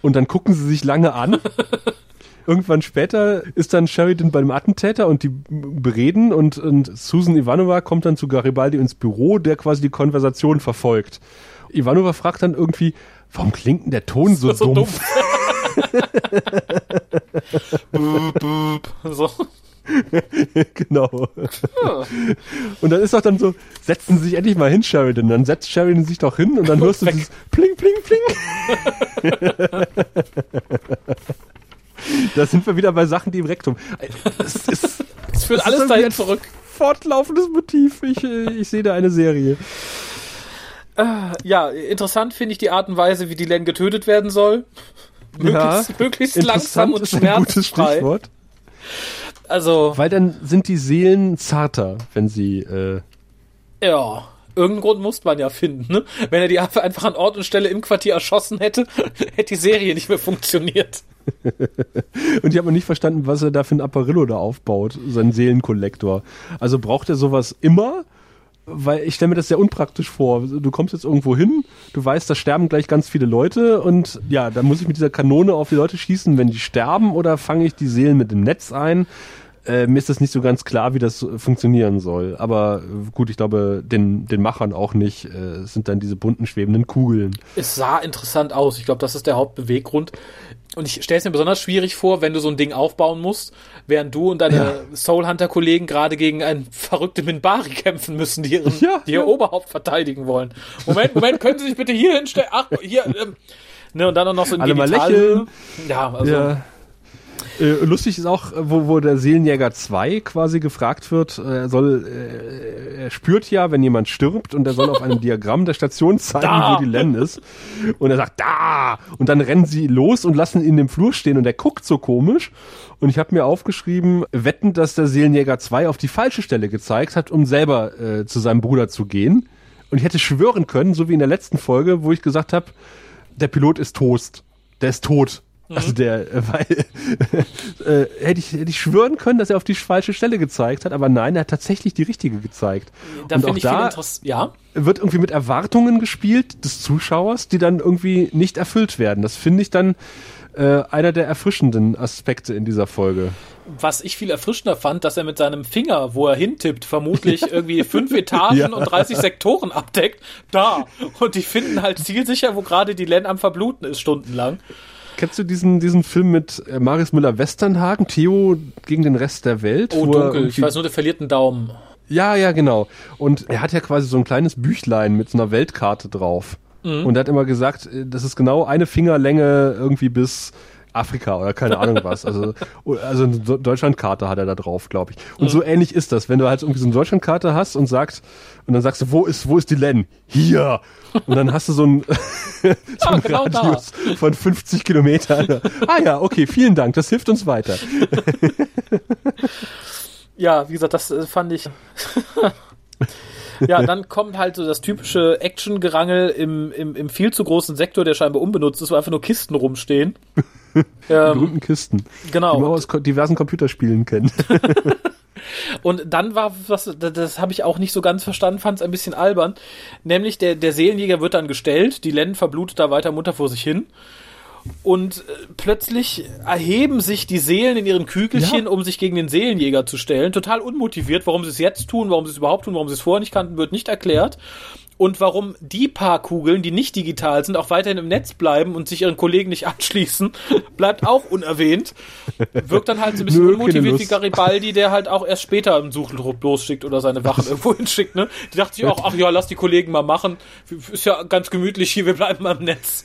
Und dann gucken sie sich lange an. Irgendwann später ist dann Sheridan bei dem Attentäter und die bereden und, und Susan Ivanova kommt dann zu Garibaldi ins Büro, der quasi die Konversation verfolgt. Ivanova fragt dann irgendwie, warum klingt denn der Ton so, so dumpf? Böp, Böp. So. genau. Und dann ist doch dann so, setzen Sie sich endlich mal hin, Sheridan. Dann setzt Sheridan sich doch hin und dann hörst du dieses Pling, Pling, Pling. da sind wir wieder bei Sachen, die im Rektum. Es ist Es führt alles dahin zurück. fortlaufendes Motiv. Ich, äh, ich sehe da eine Serie. Ja, interessant finde ich die Art und Weise, wie die Len getötet werden soll. Möglichst, möglichst langsam und ist ein gutes schmerzfrei. Also, Weil dann sind die Seelen zarter, wenn sie. Äh, ja. Irgendeinen Grund muss man ja finden, ne? Wenn er die einfach an Ort und Stelle im Quartier erschossen hätte, hätte die Serie nicht mehr funktioniert. und ich habe noch nicht verstanden, was er da für ein Apparillo da aufbaut, sein Seelenkollektor. Also braucht er sowas immer? Weil ich stelle mir das sehr unpraktisch vor. Du kommst jetzt irgendwo hin, du weißt, da sterben gleich ganz viele Leute und ja, dann muss ich mit dieser Kanone auf die Leute schießen, wenn die sterben oder fange ich die Seelen mit dem Netz ein? Äh, mir ist das nicht so ganz klar, wie das funktionieren soll. Aber äh, gut, ich glaube, den, den Machern auch nicht. Äh, es sind dann diese bunten, schwebenden Kugeln. Es sah interessant aus. Ich glaube, das ist der Hauptbeweggrund. Und ich stelle es mir besonders schwierig vor, wenn du so ein Ding aufbauen musst, während du und deine Ja. Soul Hunter-Kollegen gerade gegen einen verrückten Minbari kämpfen müssen, die ihren, Ja, die ihr ja. Oberhaupt verteidigen wollen. Moment, Moment, können Sie sich bitte hier hinstellen? Ach, hier, ähm, ne, und dann auch noch so ein Alle mal Genital- lächeln. Ja, also, Ja. Äh, lustig ist auch, wo, wo der Seelenjäger 2 quasi gefragt wird, äh, er soll, äh, er spürt ja, wenn jemand stirbt und er soll auf einem Diagramm der Station zeigen, Da. wo die Len ist. Und er sagt, da! Und dann rennen sie los und lassen ihn in dem Flur stehen und er guckt so komisch. Und ich habe mir aufgeschrieben, wetten, dass der Seelenjäger 2 auf die falsche Stelle gezeigt hat, um selber äh, zu seinem Bruder zu gehen. Und ich hätte schwören können, so wie in der letzten Folge, wo ich gesagt habe, der Pilot ist Toast. Der ist tot. Also der, äh, weil äh, hätte ich hätte ich schwören können, dass er auf die falsche Stelle gezeigt hat, aber nein, er hat tatsächlich die richtige gezeigt. da Und auch da. Ja, wird irgendwie mit Erwartungen gespielt des Zuschauers, die dann irgendwie nicht erfüllt werden. Das finde ich dann äh, einer der erfrischenden Aspekte in dieser Folge. was ich viel erfrischender fand, dass er mit seinem Finger, wo er hintippt, vermutlich irgendwie fünf Etagen Ja. und 30 Sektoren abdeckt, da. Und die finden halt zielsicher, wo gerade die Len am Verbluten ist, stundenlang. Kennst du diesen, diesen Film mit äh, Marius Müller-Westernhagen, Theo gegen den Rest der Welt? Oh, dunkel. Ich weiß nur, der verliert einen Daumen. Ja, ja, genau. Und er hat ja quasi so ein kleines Büchlein mit so einer Weltkarte drauf. Und er hat immer gesagt, äh, das ist genau eine Fingerlänge irgendwie bis Afrika oder keine Ahnung was. Also, also eine Deutschlandkarte hat er da drauf, glaube ich. Und mhm. so ähnlich ist das, wenn du halt irgendwie so eine Deutschlandkarte hast und sagst, und dann sagst du, wo ist, wo ist die Len? Hier! Und dann hast du so ein, so ja, einen genau Radius da. von 50 Kilometern. Ah ja, okay, vielen Dank, das hilft uns weiter. ja, wie gesagt, das äh, fand ich. ja, dann kommt halt so das typische Action-Gerangel im, im, im viel zu großen Sektor, der scheinbar unbenutzt ist, wo einfach nur Kisten rumstehen. die ähm, berühmten Kisten. Genau. Die man aus diversen Computerspielen kennt. Und dann war was, das habe ich auch nicht so ganz verstanden, fand es ein bisschen albern. Nämlich der, der Seelenjäger wird dann gestellt, die Len verblutet da weiter munter vor sich hin. Und äh, plötzlich erheben sich die Seelen in ihren Kügelchen, ja. um sich gegen den Seelenjäger zu stellen. Total unmotiviert. Warum sie es jetzt tun, warum sie es überhaupt tun, warum sie es vorher nicht kannten, wird nicht erklärt und warum die paar Kugeln, die nicht digital sind, auch weiterhin im Netz bleiben und sich ihren Kollegen nicht anschließen, bleibt auch unerwähnt. Wirkt dann halt so ein bisschen Nö, unmotiviert wie Garibaldi, der halt auch erst später im Suchtrupp losschickt oder seine Wachen irgendwo hinschickt. Ne? Die dachte sich auch, ach ja, lass die Kollegen mal machen. Ist ja ganz gemütlich hier, wir bleiben mal im Netz.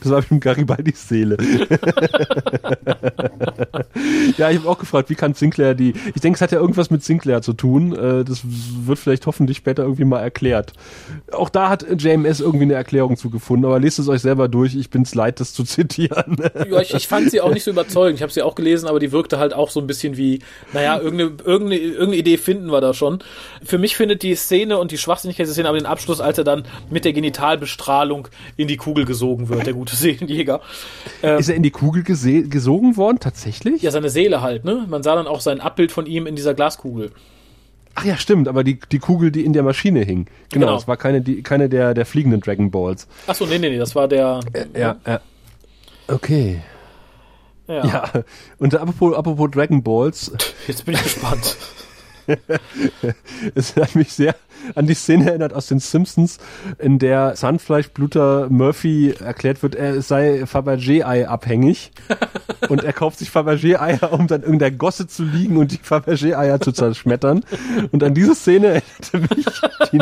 Das war bestimmt Garibaldis Seele. ja, ich habe auch gefragt, wie kann Sinclair die. Ich denke, es hat ja irgendwas mit Sinclair zu tun. Äh, das wird vielleicht hoffentlich später irgendwie mal erklärt. Auch da hat JMS irgendwie eine Erklärung zugefunden, aber lest es euch selber durch. Ich bin's leid, das zu zitieren. ja, ich, ich fand sie auch nicht so überzeugend. Ich habe sie auch gelesen, aber die wirkte halt auch so ein bisschen wie, naja, irgendeine, irgendeine, irgendeine Idee finden wir da schon. Für mich findet die Szene und die Schwachsinnigkeit der Szene aber den Abschluss, als er dann mit der Genitalbestrahlung in die Kugel gesogen wird der gute Seelenjäger. Ähm, ist er in die Kugel gesogen worden, tatsächlich? Ja, seine Seele halt, ne? Man sah dann auch sein Abbild von ihm in dieser Glaskugel. Ach ja, stimmt, aber die, die Kugel, die in der Maschine hing. Genau, genau. das war keine, die, keine der, der fliegenden Dragon Balls. Ach so, nee, nee, nee, das war der. Äh, ja, ja. Okay. Ja. ja. Und apropos, apropos Dragon Balls. Jetzt bin ich gespannt. es hat mich sehr an die Szene erinnert aus den Simpsons, in der Zahnfleischbluter Murphy erklärt wird, er sei Fabergé-Ei abhängig und er kauft sich Fabergé-Eier, um dann in der Gosse zu liegen und die Fabergé-Eier zu zerschmettern. Und an diese Szene erinnerte mich die,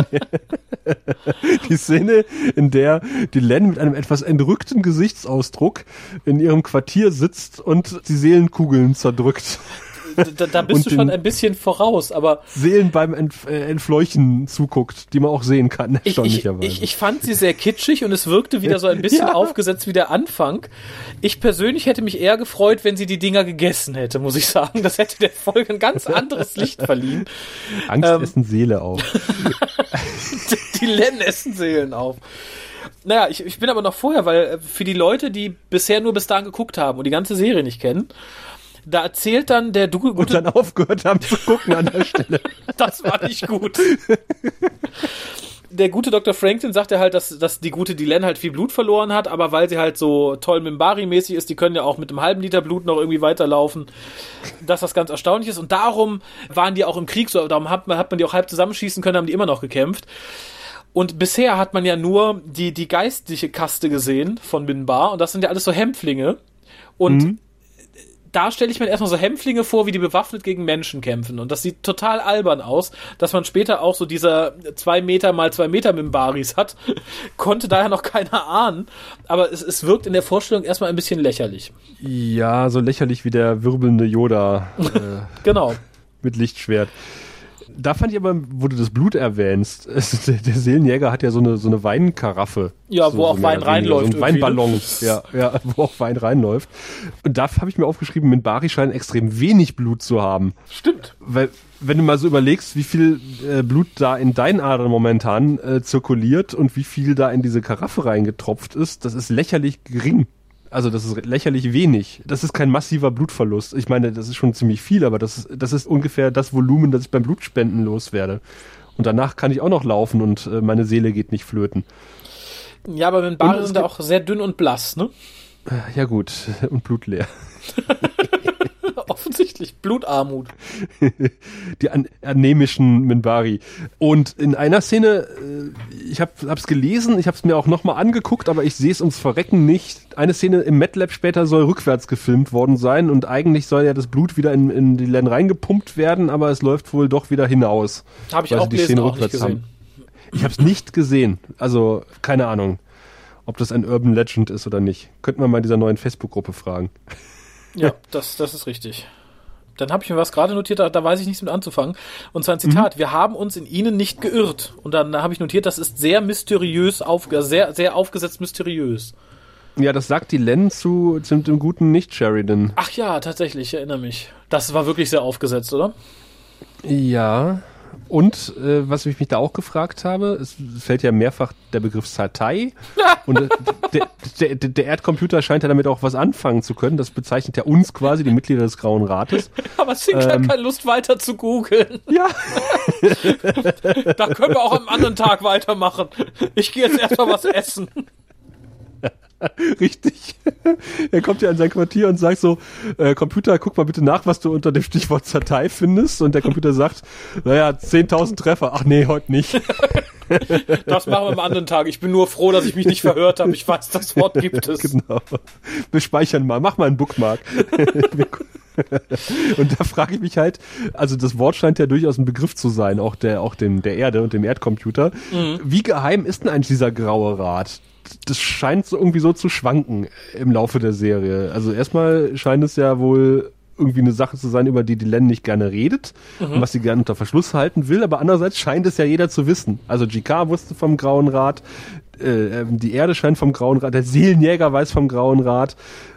die Szene, in der die Len mit einem etwas entrückten Gesichtsausdruck in ihrem Quartier sitzt und die Seelenkugeln zerdrückt da, da bist du schon ein bisschen voraus, aber. Seelen beim Entf äh, Entfleuchen zuguckt, die man auch sehen kann, ich, ich, ich, ich fand sie sehr kitschig und es wirkte wieder so ein bisschen ja. aufgesetzt wie der Anfang. Ich persönlich hätte mich eher gefreut, wenn sie die Dinger gegessen hätte, muss ich sagen. Das hätte der Folge ein ganz anderes Licht verliehen. Angst ähm, essen Seele auf. die Len essen Seelen auf. Naja, ich, ich bin aber noch vorher, weil äh, für die Leute, die bisher nur bis dahin geguckt haben und die ganze Serie nicht kennen, da erzählt dann der du und dann aufgehört haben zu gucken an der Stelle. das war nicht gut. der gute Dr. Franklin sagt ja halt, dass, dass die gute Dylan halt viel Blut verloren hat, aber weil sie halt so toll Mimbari-mäßig ist, die können ja auch mit einem halben Liter Blut noch irgendwie weiterlaufen, dass das ganz erstaunlich ist. Und darum waren die auch im Krieg so, darum hat man, hat man die auch halb zusammenschießen können, haben die immer noch gekämpft. Und bisher hat man ja nur die, die geistliche Kaste gesehen von Minbar und das sind ja alles so Hämpflinge. Und mhm da stelle ich mir erstmal so Hämpflinge vor, wie die bewaffnet gegen Menschen kämpfen. Und das sieht total albern aus, dass man später auch so dieser zwei Meter mal zwei Meter Mimbaris hat. Konnte daher noch keiner ahnen. Aber es, es wirkt in der Vorstellung erstmal ein bisschen lächerlich. Ja, so lächerlich wie der wirbelnde Yoda. Äh, genau. Mit Lichtschwert da fand ich aber, wo du das Blut erwähnst, der, der Seelenjäger hat ja so eine, so eine Weinkaraffe. Ja, so, wo auch Wein reinläuft. So ein Weinballon, ja, ja, wo auch Wein reinläuft. Und da habe ich mir aufgeschrieben, Minbari scheint extrem wenig Blut zu haben. Stimmt. Weil, wenn du mal so überlegst, wie viel äh, Blut da in deinen Adern momentan äh, zirkuliert und wie viel da in diese Karaffe reingetropft ist, das ist lächerlich gering. Also das ist lächerlich wenig. Das ist kein massiver Blutverlust. Ich meine, das ist schon ziemlich viel, aber das ist, das ist ungefähr das Volumen, das ich beim Blutspenden loswerde. Und danach kann ich auch noch laufen und äh, meine Seele geht nicht flöten. Ja, aber wenn Bade sind da auch sehr dünn und blass, ne? Ja gut, und blutleer. Offensichtlich Blutarmut. Die an anemischen Minbari. Und in einer Szene, äh, ich habe es gelesen, ich habe es mir auch nochmal angeguckt, aber ich sehe es ums Verrecken nicht. Eine Szene im MATLAB später soll rückwärts gefilmt worden sein und eigentlich soll ja das Blut wieder in, in die Len reingepumpt werden, aber es läuft wohl doch wieder hinaus. Habe ich auch die gelesen, Szene auch rückwärts haben. Ich habe es nicht gesehen, also keine Ahnung. ob das ein Urban Legend ist oder nicht. Könnten wir mal in dieser neuen Facebook-Gruppe fragen. Ja, das, das ist richtig. Dann habe ich mir was gerade notiert, da, da weiß ich nichts mit anzufangen. Und zwar ein Zitat: Wir haben uns in ihnen nicht geirrt. Und dann habe ich notiert, das ist sehr mysteriös, auf, sehr, sehr aufgesetzt mysteriös. Ja, das sagt die Len zu, zu dem guten Nicht-Sheridan. Ach ja, tatsächlich, ich erinnere mich. Das war wirklich sehr aufgesetzt, oder? Ja. Und äh, was ich mich da auch gefragt habe, es fällt ja mehrfach der Begriff Satei. und äh, der, der, der Erdcomputer scheint ja damit auch was anfangen zu können. Das bezeichnet ja uns quasi, die Mitglieder des Grauen Rates. Aber Sinclair Ähm. keine Lust weiter zu googeln. Ja. Da können wir auch am anderen Tag weitermachen. Ich gehe jetzt erstmal was essen. Richtig. Er kommt ja in sein Quartier und sagt so, äh, Computer, guck mal bitte nach, was du unter dem Stichwort Datei findest. Und der Computer sagt, naja, 10.000 Treffer. Ach nee, heute nicht. Das machen wir am anderen Tag. Ich bin nur froh, dass ich mich nicht verhört habe. Ich weiß, das Wort gibt es. Genau. Wir speichern mal. Mach mal einen Bookmark. und da frage ich mich halt, also das Wort scheint ja durchaus ein Begriff zu sein, auch der, auch dem, der Erde und dem Erdcomputer. Wie geheim ist denn eigentlich dieser graue Rat? Das scheint so irgendwie so zu schwanken im Laufe der Serie. Also erstmal scheint es ja wohl irgendwie eine Sache zu sein, über die die Len nicht gerne redet und was sie gerne unter Verschluss halten will, aber andererseits scheint es ja jeder zu wissen. Also GK wusste vom Grauen Rat, äh, ähm, die Erde scheint vom Grauen Rat, der Seelenjäger weiß vom Grauen Rat.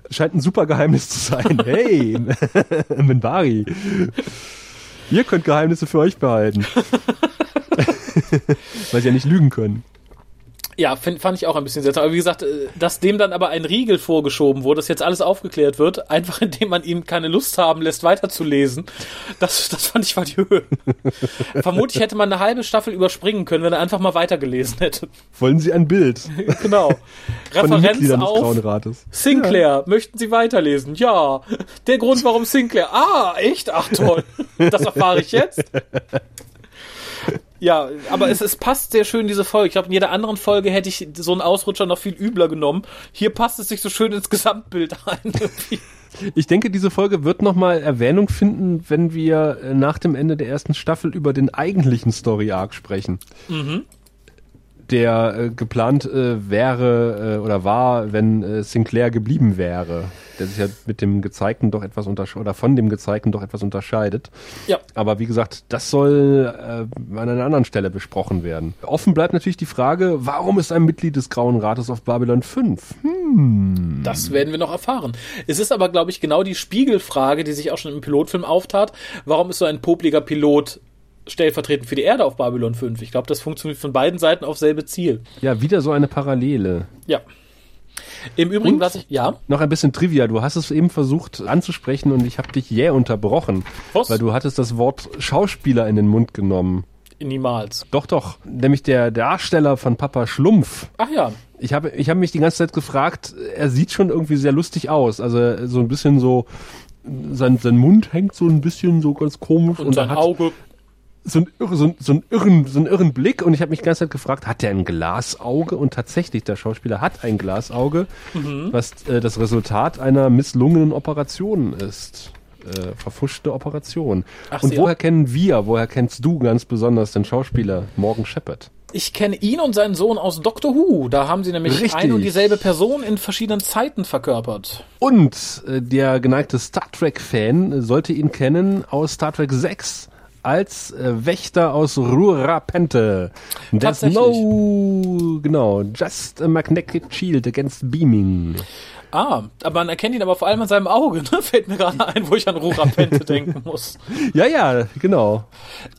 Scheint ein super Geheimnis zu sein. Hey, Minbari. Ihr könnt Geheimnisse für euch behalten. Weil sie ja nicht lügen können. Ja, find, fand ich auch ein bisschen seltsam. Aber wie gesagt, äh, dass dem dann aber ein Riegel vorgeschoben wurde, dass jetzt alles aufgeklärt wird, einfach indem man ihm keine Lust haben lässt, weiterzulesen, das, das fand ich war die Höhe. Vermutlich hätte man eine halbe Staffel überspringen können, wenn er einfach mal weitergelesen hätte. Wollen Sie ein Bild Genau. Referenz auf? Sinclair. Möchten Sie weiterlesen? Ja. Der Grund, warum Sinclair. Ah, echt? Ach toll. Das erfahre ich jetzt. Ja, aber es, es passt sehr schön, diese Folge. Ich glaube, in jeder anderen Folge hätte ich so einen Ausrutscher noch viel übler genommen. Hier passt es sich so schön ins Gesamtbild ein. Ich denke, diese Folge wird nochmal Erwähnung finden, wenn wir äh, nach dem Ende der ersten Staffel über den eigentlichen Story-Arc sprechen. Der äh, geplant äh, wäre äh, oder war, wenn äh, Sinclair geblieben wäre. Der sich ja mit dem Gezeigten doch etwas untersch oder von dem Gezeigten doch etwas unterscheidet. ja. Aber wie gesagt, das soll äh, an einer anderen Stelle besprochen werden. Offen bleibt natürlich die Frage, warum ist ein Mitglied des Grauen Rates auf Babylon 5? Das werden wir noch erfahren. Es ist aber, glaube ich, genau die Spiegelfrage, die sich auch schon im Pilotfilm auftat. Warum ist so ein popliger Pilot stellvertretend für die Erde auf Babylon 5? Ich glaube, das funktioniert von beiden Seiten auf selbe Ziel. Ja, wieder so eine Parallele. Ja. Im Übrigen, Und? was ich, ja, Noch ein bisschen Trivia. Du hast es eben versucht anzusprechen und ich habe dich jäh unterbrochen, Was? weil du hattest das Wort Schauspieler in den Mund genommen. niemals. Doch, doch. Nämlich der Darsteller von Papa Schlumpf. Ach ja, Ich habe ich habe mich die ganze Zeit gefragt, er sieht schon irgendwie sehr lustig aus. Also so ein bisschen so, sein, sein Mund hängt so ein bisschen so ganz komisch und, er sein hat Auge. So, ein, irre- so, ein, so, einen irren, so einen irren Blick und ich habe mich die ganze Zeit gefragt, hat der ein Glasauge? Und tatsächlich, der Schauspieler hat ein Glasauge, Mhm. was äh, das Resultat einer misslungenen Operation ist. Äh, verfuschte Operation. Ach, und woher kennen wir, woher kennst du ganz besonders den Schauspieler Morgan Shepard? Ich kenne ihn und seinen Sohn aus Doctor Who. Da haben sie nämlich Richtig. ein und dieselbe Person in verschiedenen Zeiten verkörpert. Und äh, der geneigte Star Trek-Fan sollte ihn kennen aus Star Trek 6 als äh, Wächter aus Rurapente. There's no, genau, just a magnetic shield against beaming. Ah, aber man erkennt ihn aber vor allem an seinem Auge, ne? Fällt mir gerade ein, wo ich an Rurapente denken muss. Ja, ja, genau.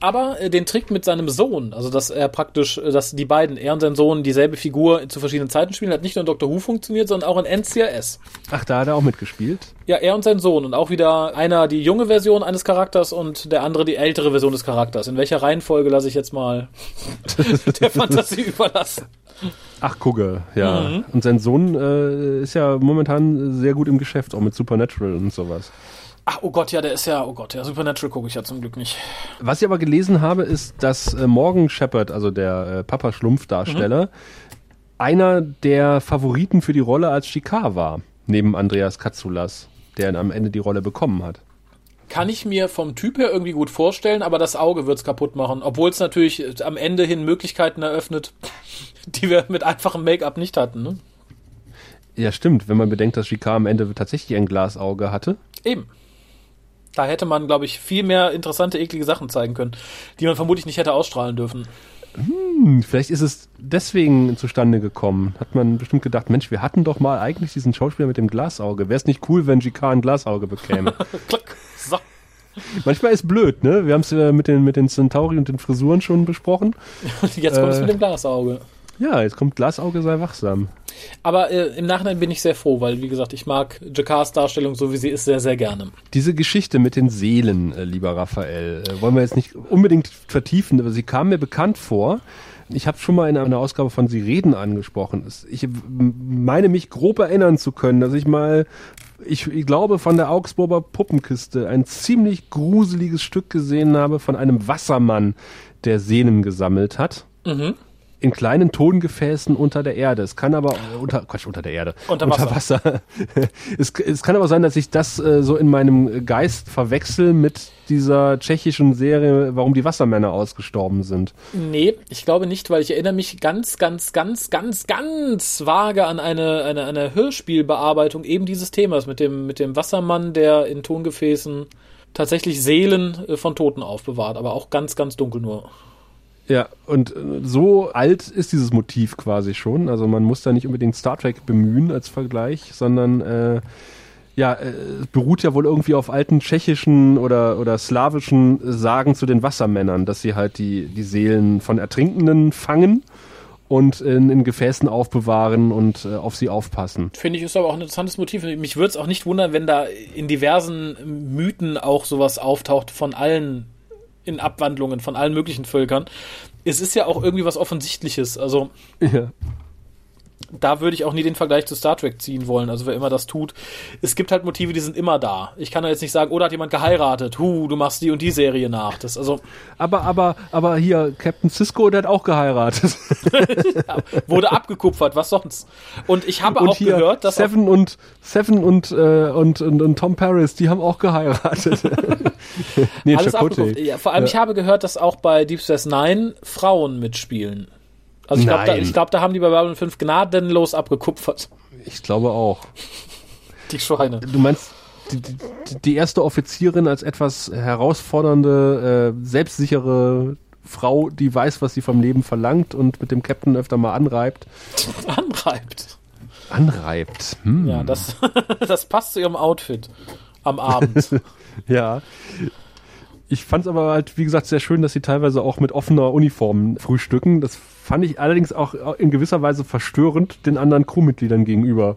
Aber äh, den Trick mit seinem Sohn, also dass er praktisch, äh, dass die beiden, er und sein Sohn, dieselbe Figur zu verschiedenen Zeiten spielen, hat nicht nur in Doctor Who funktioniert, sondern auch in NCIS. Ach, da hat er auch mitgespielt. Ja, er und sein Sohn und auch wieder einer die junge Version eines Charakters und der andere die ältere Version des Charakters. In welcher Reihenfolge lasse ich jetzt mal der Fantasie überlassen? Ach, gucke, ja. Mhm. Und sein Sohn äh, ist ja momentan sehr gut im Geschäft, auch mit Supernatural und sowas. Ach, oh Gott, ja, der ist ja, oh Gott, ja, Supernatural gucke ich ja zum Glück nicht. Was ich aber gelesen habe, ist, dass äh, Morgan Shepard, also der äh, Papa Schlumpf-Darsteller, Mhm. einer der Favoriten für die Rolle als Shikar war, neben Andreas Katsoulas, der am Ende die Rolle bekommen hat. Kann ich mir vom Typ her irgendwie gut vorstellen, aber das Auge wird's kaputt machen. Obwohl es natürlich äh, am Ende hin Möglichkeiten eröffnet, die wir mit einfachem Make-up nicht hatten. Ne? Ja, stimmt, wenn man bedenkt, dass Shikar am Ende tatsächlich ein Glasauge hatte. Eben. Da hätte man, glaube ich, viel mehr interessante, eklige Sachen zeigen können, die man vermutlich nicht hätte ausstrahlen dürfen. Hm, vielleicht ist es deswegen zustande gekommen. Hat man bestimmt gedacht, Mensch, wir hatten doch mal eigentlich diesen Schauspieler mit dem Glasauge. Wäre es nicht cool, wenn Shikar ein Glasauge bekäme? Klack. So. Manchmal ist blöd, ne? Wir haben es äh, mit den, mit den Centauri und den Frisuren schon besprochen. Und jetzt kommt es Äh. mit dem Glasauge. Ja, jetzt kommt Glasauge, sei wachsam. Aber äh, im Nachhinein bin ich sehr froh, weil, wie gesagt, ich mag Jakars Darstellung, so wie sie ist, sehr, sehr gerne. Diese Geschichte mit den Seelen, äh, lieber Raphael, äh, wollen wir jetzt nicht unbedingt vertiefen, aber sie kam mir bekannt vor. Ich habe schon mal in einer Ausgabe von Sie reden angesprochen. Es- Ich meine mich grob erinnern zu können, dass ich mal, ich, ich glaube, von der Augsburger Puppenkiste ein ziemlich gruseliges Stück gesehen habe von einem Wassermann, der Seelen gesammelt hat. Mhm. In kleinen Tongefäßen unter der Erde. Es kann aber unter Quatsch unter der Erde. Unter Wasser. Wasser. es, es kann aber sein, dass ich das äh, so in meinem Geist verwechsel mit dieser tschechischen Serie, warum die Wassermänner ausgestorben sind. Nee, ich glaube nicht, weil ich erinnere mich ganz, ganz, ganz, ganz, ganz vage an eine, eine, eine Hörspielbearbeitung eben dieses Themas mit dem, mit dem Wassermann, der in Tongefäßen tatsächlich Seelen äh, von Toten aufbewahrt, aber auch ganz, ganz dunkel nur. Ja, und äh, so alt ist dieses Motiv quasi schon. Also man muss da nicht unbedingt Star Trek bemühen als Vergleich, sondern äh, ja, äh, es beruht ja wohl irgendwie auf alten tschechischen oder, oder slawischen Sagen zu den Wassermännern, dass sie halt die, die Seelen von Ertrinkenden fangen und in, in Gefäßen aufbewahren und äh, auf sie aufpassen. Finde ich, ist aber auch ein interessantes Motiv. Mich würde es auch nicht wundern, wenn da in diversen Mythen auch sowas auftaucht von allen in Abwandlungen von allen möglichen Völkern. Es ist ja auch irgendwie was Offensichtliches. Also Ja. Da würde ich auch nie den Vergleich zu Star Trek ziehen wollen, also wer immer das tut. Es gibt halt Motive, die sind immer da. Ich kann da jetzt nicht sagen, oder hat jemand geheiratet, hu, du machst die und die Serie nach. Das, also, Aber, aber, aber hier, Captain Cisco, der hat auch geheiratet. ja, wurde abgekupfert, was sonst? Und ich habe Und auch gehört, dass Seven und Seven und, äh, und, und, und Tom Paris, die haben auch geheiratet. nee, alles. Ja, vor allem, ich habe gehört, dass auch bei Deep Space Nine Frauen mitspielen. Also ich glaube, da, ich glaub, da haben die bei Babylon 5 gnadenlos abgekupfert. Ich glaube auch. Die Schweine. Du meinst die, die, die erste Offizierin als etwas herausfordernde, äh, selbstsichere Frau, die weiß, was sie vom Leben verlangt und mit dem Captain öfter mal anreibt. Anreibt. Anreibt. Hm. Ja, das, das passt zu ihrem Outfit am Abend. Ja. Ich fand es aber halt, wie gesagt, sehr schön, dass sie teilweise auch mit offener Uniform frühstücken. Das fand ich allerdings auch in gewisser Weise verstörend den anderen Crewmitgliedern gegenüber.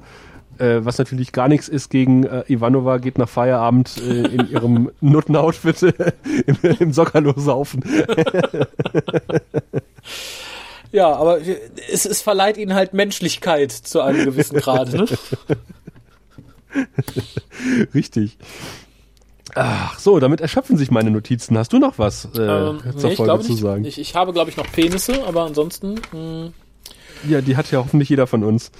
Äh, was natürlich gar nichts ist gegen äh, Ivanova geht nach Feierabend äh, in ihrem Nutten-Outfit äh, im, im Sockerlo saufen. Ja, aber es, es verleiht ihnen halt Menschlichkeit zu einem gewissen Grade. Ne? Richtig. Ach so, damit erschöpfen sich meine Notizen. Hast du noch was äh, Ähm, zur nee, Folge zu sagen? Ich, ich habe, glaube ich, noch Penisse, aber ansonsten. Mh. Ja, die hat ja hoffentlich jeder von uns.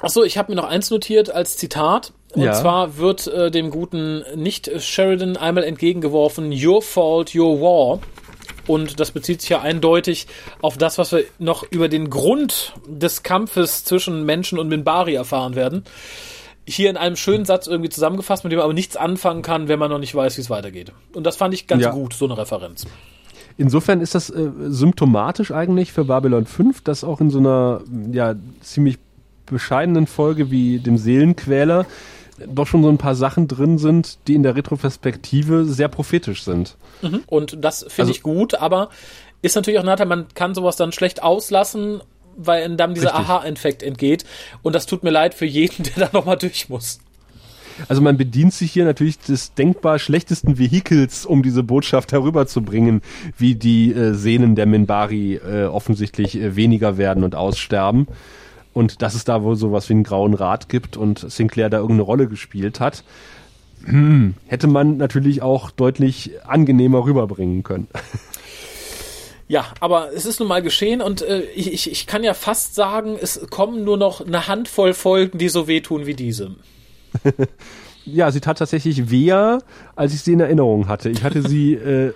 Achso, ich habe mir noch eins notiert als Zitat. Und Ja. zwar wird äh, dem guten nicht Sheridan einmal entgegengeworfen, Your fault, your war. Und das bezieht sich ja eindeutig auf das, was wir noch über den Grund des Kampfes zwischen Menschen und Minbari erfahren werden. Hier in einem schönen Satz irgendwie zusammengefasst, mit dem man aber nichts anfangen kann, wenn man noch nicht weiß, wie es weitergeht. Und das fand ich ganz Ja. gut, so eine Referenz. Insofern ist das äh, symptomatisch eigentlich für Babylon 5, dass auch in so einer ja ziemlich bescheidenen Folge wie dem Seelenquäler doch schon so ein paar Sachen drin sind, die in der Retroperspektive sehr prophetisch sind. Und das finde Also- ich gut, aber ist natürlich auch ein Nachteil, man kann sowas dann schlecht auslassen, weil dann dieser. Aha-Effekt entgeht. Und das tut mir leid für jeden, der da nochmal durch muss. Also man bedient sich hier natürlich des denkbar schlechtesten Vehikels, um diese Botschaft herüberzubringen, wie die äh, Sehnen der Minbari äh, offensichtlich äh, weniger werden und aussterben. Und dass es da wohl sowas wie einen grauen Rat gibt und Sinclair da irgendeine Rolle gespielt hat, hätte man natürlich auch deutlich angenehmer rüberbringen können. Ja, aber es ist nun mal geschehen und äh, ich, ich, ich kann ja fast sagen, es kommen nur noch eine Handvoll Folgen, die so wehtun wie diese. Ja, sie tat tatsächlich weher, als ich sie in Erinnerung hatte. Ich hatte sie äh,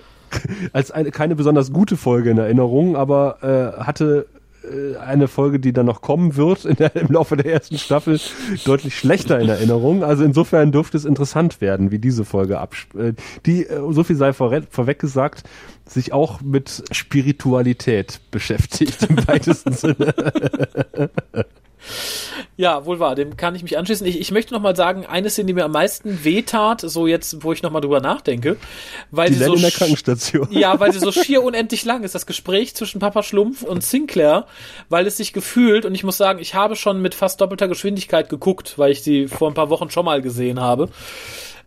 als eine keine besonders gute Folge in Erinnerung, aber äh, hatte äh, eine Folge, die dann noch kommen wird in der, im Laufe der ersten Staffel, deutlich schlechter in Erinnerung. Also insofern dürfte es interessant werden, wie diese Folge absp äh, die, äh, so viel sei vor, vorweg gesagt, sich auch mit Spiritualität beschäftigt im weitesten Sinne. Ja, wohl wahr, dem kann ich mich anschließen. Ich, ich möchte noch mal sagen, eine Szene, die mir am meisten wehtat, so jetzt, wo ich noch mal drüber nachdenke, weil Die sie so in der Krankenstation. Ja, weil sie so schier unendlich lang ist, das Gespräch zwischen Papa Schlumpf und Sinclair, weil es sich gefühlt, und ich muss sagen, ich habe schon mit fast doppelter Geschwindigkeit geguckt, weil ich sie vor ein paar Wochen schon mal gesehen habe.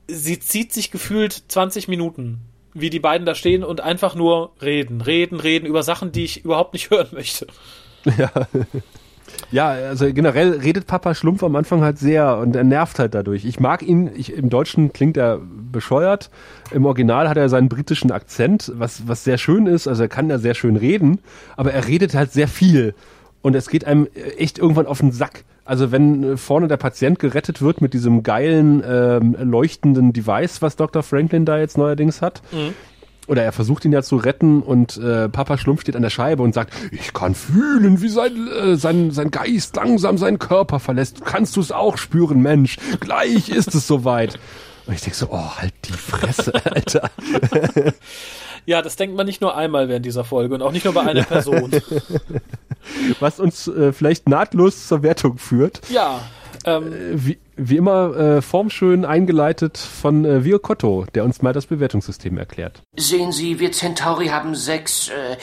Sie zieht sich gefühlt 20 Minuten, wie die beiden da stehen und einfach nur reden, reden, reden über Sachen, die ich überhaupt nicht hören möchte. Ja. Ja, also generell redet Papa Schlumpf am Anfang halt sehr und er nervt halt dadurch. Ich mag ihn, ich, im Deutschen klingt er bescheuert. Im Original hat er seinen britischen Akzent, was, was sehr schön ist. Also er kann ja sehr schön reden, aber er redet halt sehr viel. Und es geht einem echt irgendwann auf den Sack. Also wenn äh, vorne der Patient gerettet wird mit diesem geilen, ähm, leuchtenden Device, was Dr. Franklin da jetzt neuerdings hat, oder er versucht ihn ja zu retten und äh, Papa Schlumpf steht an der Scheibe und sagt, ich kann fühlen, wie sein, äh, sein, sein Geist langsam seinen Körper verlässt. Kannst du es auch spüren, Mensch? Gleich ist es soweit. Und ich denke so, oh, halt die Fresse, Alter. Ja, das denkt man nicht nur einmal während dieser Folge und auch nicht nur bei einer Person. Was uns äh, vielleicht nahtlos zur Wertung führt. Ja, ähm, Äh, Wie, wie immer äh, formschön eingeleitet von äh, Vio Cotto, der uns mal das Bewertungssystem erklärt. Sehen Sie, wir Centauri haben sechs. Äh,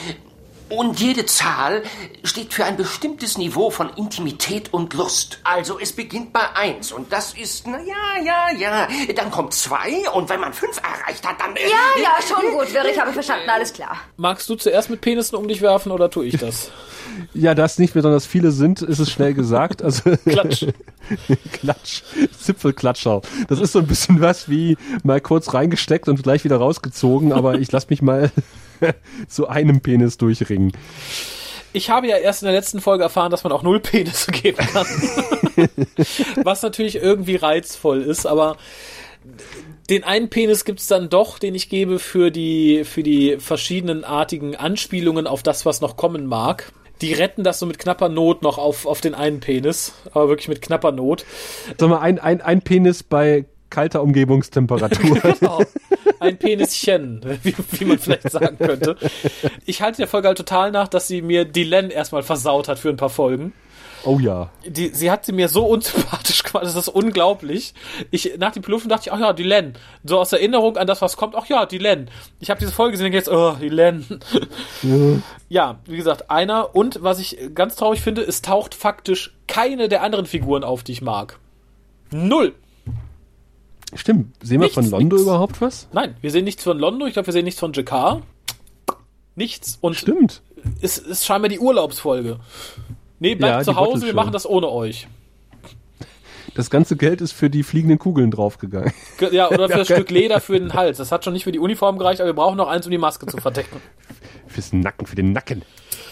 und jede Zahl steht für ein bestimmtes Niveau von Intimität und Lust. Also es beginnt bei eins und das ist, na ja, ja, ja. Dann kommt zwei und wenn man fünf erreicht hat, dann... Ja, ja, schon gut, Wirr, ich habe verstanden, alles klar. magst du zuerst mit Penissen um dich werfen oder tue ich das? Ja, da es nicht besonders viele sind, ist es schnell gesagt. Also Klatsch. Klatsch, Zipfelklatscher. Das ist so ein bisschen was wie mal kurz reingesteckt und gleich wieder rausgezogen, aber ich lass mich mal zu einem Penis durchringen. Ich habe ja erst in der letzten Folge erfahren, dass man auch null Penisse geben kann. Was natürlich irgendwie reizvoll ist, aber den einen Penis gibt's dann doch, den ich gebe für die, für die verschiedenen artigen Anspielungen auf das, was noch kommen mag. Die retten das so mit knapper Not noch auf, auf den einen Penis, aber wirklich mit knapper Not. Sag mal, ein, ein, ein Penis bei kalter Umgebungstemperatur. Genau. Ein Penischen, wie, wie man vielleicht sagen könnte. Ich halte der Folge halt total nach, dass sie mir die Len erstmal versaut hat für ein paar Folgen. Oh ja. die, sie hat sie mir so unsympathisch gemacht, das ist unglaublich. Ich, nach dem Piloten dachte ich, ach ja, die Len. So aus Erinnerung an das, was kommt, ach ja, die Len. Ich habe diese Folge gesehen und jetzt, oh, die Len. Ja, wie gesagt, einer. Und was ich ganz traurig finde, es taucht faktisch keine der anderen Figuren auf, die ich mag. Null. Stimmt. Sehen wir Nichts, von Londo nix. überhaupt was? Nein, wir sehen nichts von Londo, ich glaube, wir sehen nichts von Jakar. Nichts. Und Stimmt. es ist scheinbar die Urlaubsfolge. Nee, bleibt Ja, zu Hause, wir machen das ohne euch. Das ganze Geld ist für die fliegenden Kugeln draufgegangen. Ge- Ja, oder für das Stück Leder für den Hals. Das hat schon nicht für die Uniform gereicht, aber wir brauchen noch eins, um die Maske zu verdecken. Fürs Nacken, für den Nacken.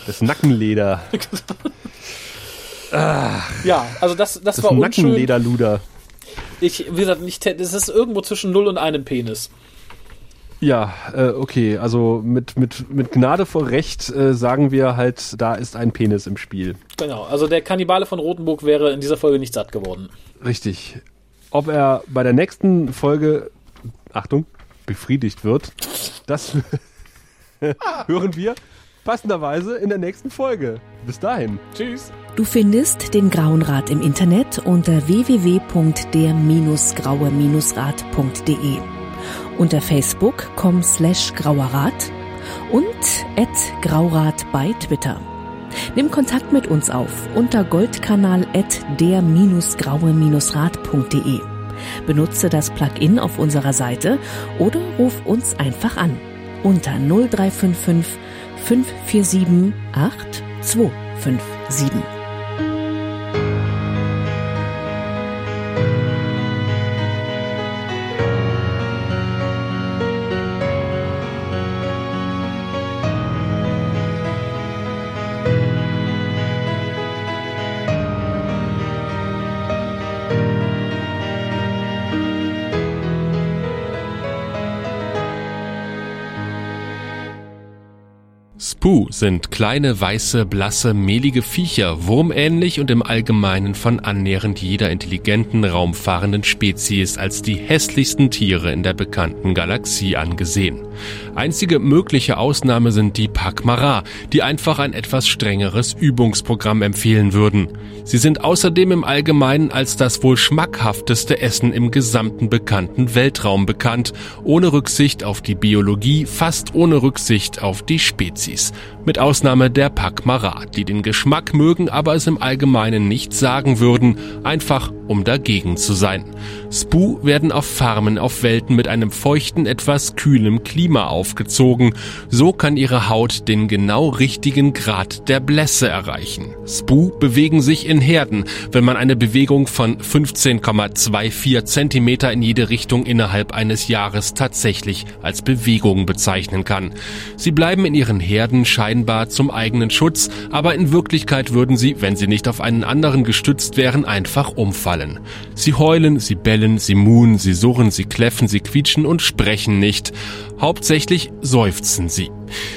Das Nackenleder. Ja, also das, das, Das war unschön. Nackenlederluder. Ich, wie gesagt, nicht, das ist irgendwo zwischen null und einem Penis. Ja, äh, okay, also mit, mit, mit Gnade vor Recht äh, sagen wir halt, da ist ein Penis im Spiel. Genau, also der Kannibale von Rotenburg wäre in dieser Folge nicht satt geworden. Richtig. Ob er bei der nächsten Folge, Achtung, befriedigt wird, das hören wir passenderweise in der nächsten Folge. Bis dahin. Tschüss. Du findest den Grauen Rat im Internet unter www.der-graue-rat.de, unter facebook.com slash grauerrat und at graurat bei Twitter. Nimm Kontakt mit uns auf unter goldkanal at der-graue-rat.de. Benutze das Plugin auf unserer Seite oder ruf uns einfach an unter 0355 547 8257. Pooh. Sind kleine, weiße, blasse, mehlige Viecher, wurmähnlich und im Allgemeinen von annähernd jeder intelligenten, raumfahrenden Spezies als die hässlichsten Tiere in der bekannten Galaxie angesehen. Einzige mögliche Ausnahme sind die Pakmara, die einfach ein etwas strengeres Übungsprogramm empfehlen würden. Sie sind außerdem im Allgemeinen als das wohl schmackhafteste Essen im gesamten bekannten Weltraum bekannt, ohne Rücksicht auf die Biologie, fast ohne Rücksicht auf die Spezies. Mit Ausnahme der Pakmara, die den Geschmack mögen, aber es im Allgemeinen nicht sagen würden, einfach um dagegen zu sein. Spoo werden auf Farmen auf Welten mit einem feuchten, etwas kühlem Klima aufgezogen. So kann ihre Haut den genau richtigen Grad der Blässe erreichen. Spoo bewegen sich in Herden, wenn man eine Bewegung von 15,24 Zentimeter in jede Richtung innerhalb eines Jahres tatsächlich als Bewegung bezeichnen kann. Sie bleiben in ihren Herden scheinbar zum eigenen Schutz, aber in Wirklichkeit würden sie, wenn sie nicht auf einen anderen gestützt wären, einfach umfallen. Sie heulen, sie bellen, sie muhen, sie surren, sie kläffen, sie quietschen und sprechen nicht. Hauptsächlich seufzen sie.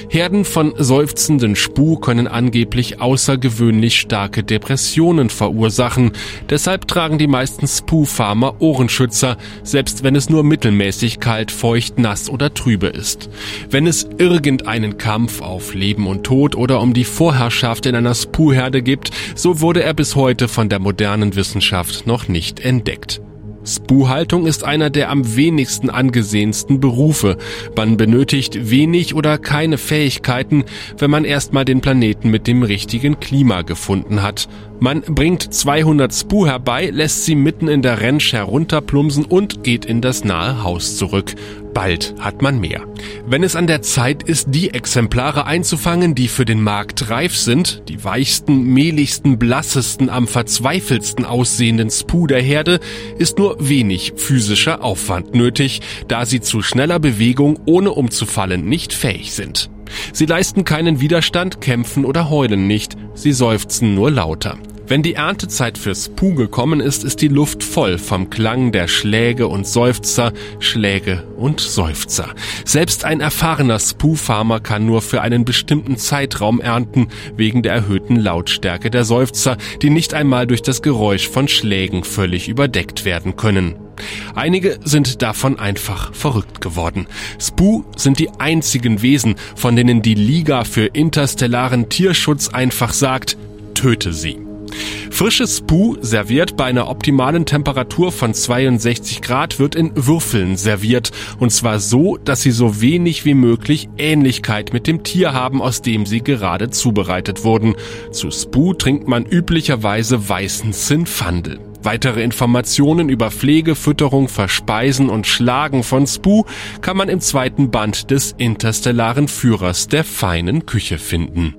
Herden von seufzenden Spuh können angeblich außergewöhnlich starke Depressionen verursachen. Deshalb tragen die meisten Spoo-Farmer Ohrenschützer, selbst wenn es nur mittelmäßig kalt, feucht, nass oder trübe ist. Wenn es irgendeinen Kampf auf Leben und Tod oder um die Vorherrschaft in einer Spoo-Herde gibt, so wurde er bis heute von der modernen Wissenschaft noch nicht entdeckt. Spuhaltung ist einer der am wenigsten angesehensten Berufe. Man benötigt wenig oder keine Fähigkeiten, wenn man erstmal den Planeten mit dem richtigen Klima gefunden hat. Man bringt 200 Spu herbei, lässt sie mitten in der Rentsch herunterplumsen und geht in das nahe Haus zurück. Bald hat man mehr. Wenn es an der Zeit ist, die Exemplare einzufangen, die für den Markt reif sind, die weichsten, mehligsten, blassesten, am verzweifeltsten aussehenden Spu der Herde, ist nur wenig physischer Aufwand nötig, da sie zu schneller Bewegung ohne umzufallen nicht fähig sind. Sie leisten keinen Widerstand, kämpfen oder heulen nicht, sie seufzen nur lauter. Wenn die Erntezeit fürs Puh gekommen ist, ist die Luft voll vom Klang der Schläge und Seufzer, Schläge und Seufzer. Selbst ein erfahrener Spoo-Farmer kann nur für einen bestimmten Zeitraum ernten, wegen der erhöhten Lautstärke der Seufzer, die nicht einmal durch das Geräusch von Schlägen völlig überdeckt werden können. Einige sind davon einfach verrückt geworden. Spoo sind die einzigen Wesen, von denen die Liga für interstellaren Tierschutz einfach sagt, töte sie. Frisches Spoo, serviert bei einer optimalen Temperatur von 62 Grad, wird in Würfeln serviert. Und zwar so, dass sie so wenig wie möglich Ähnlichkeit mit dem Tier haben, aus dem sie gerade zubereitet wurden. Zu Spoo trinkt man üblicherweise weißen Zinfandel. Weitere Informationen über Pflege, Fütterung, Verspeisen und Schlagen von Spoo kann man im zweiten Band des interstellaren Führers der feinen Küche finden.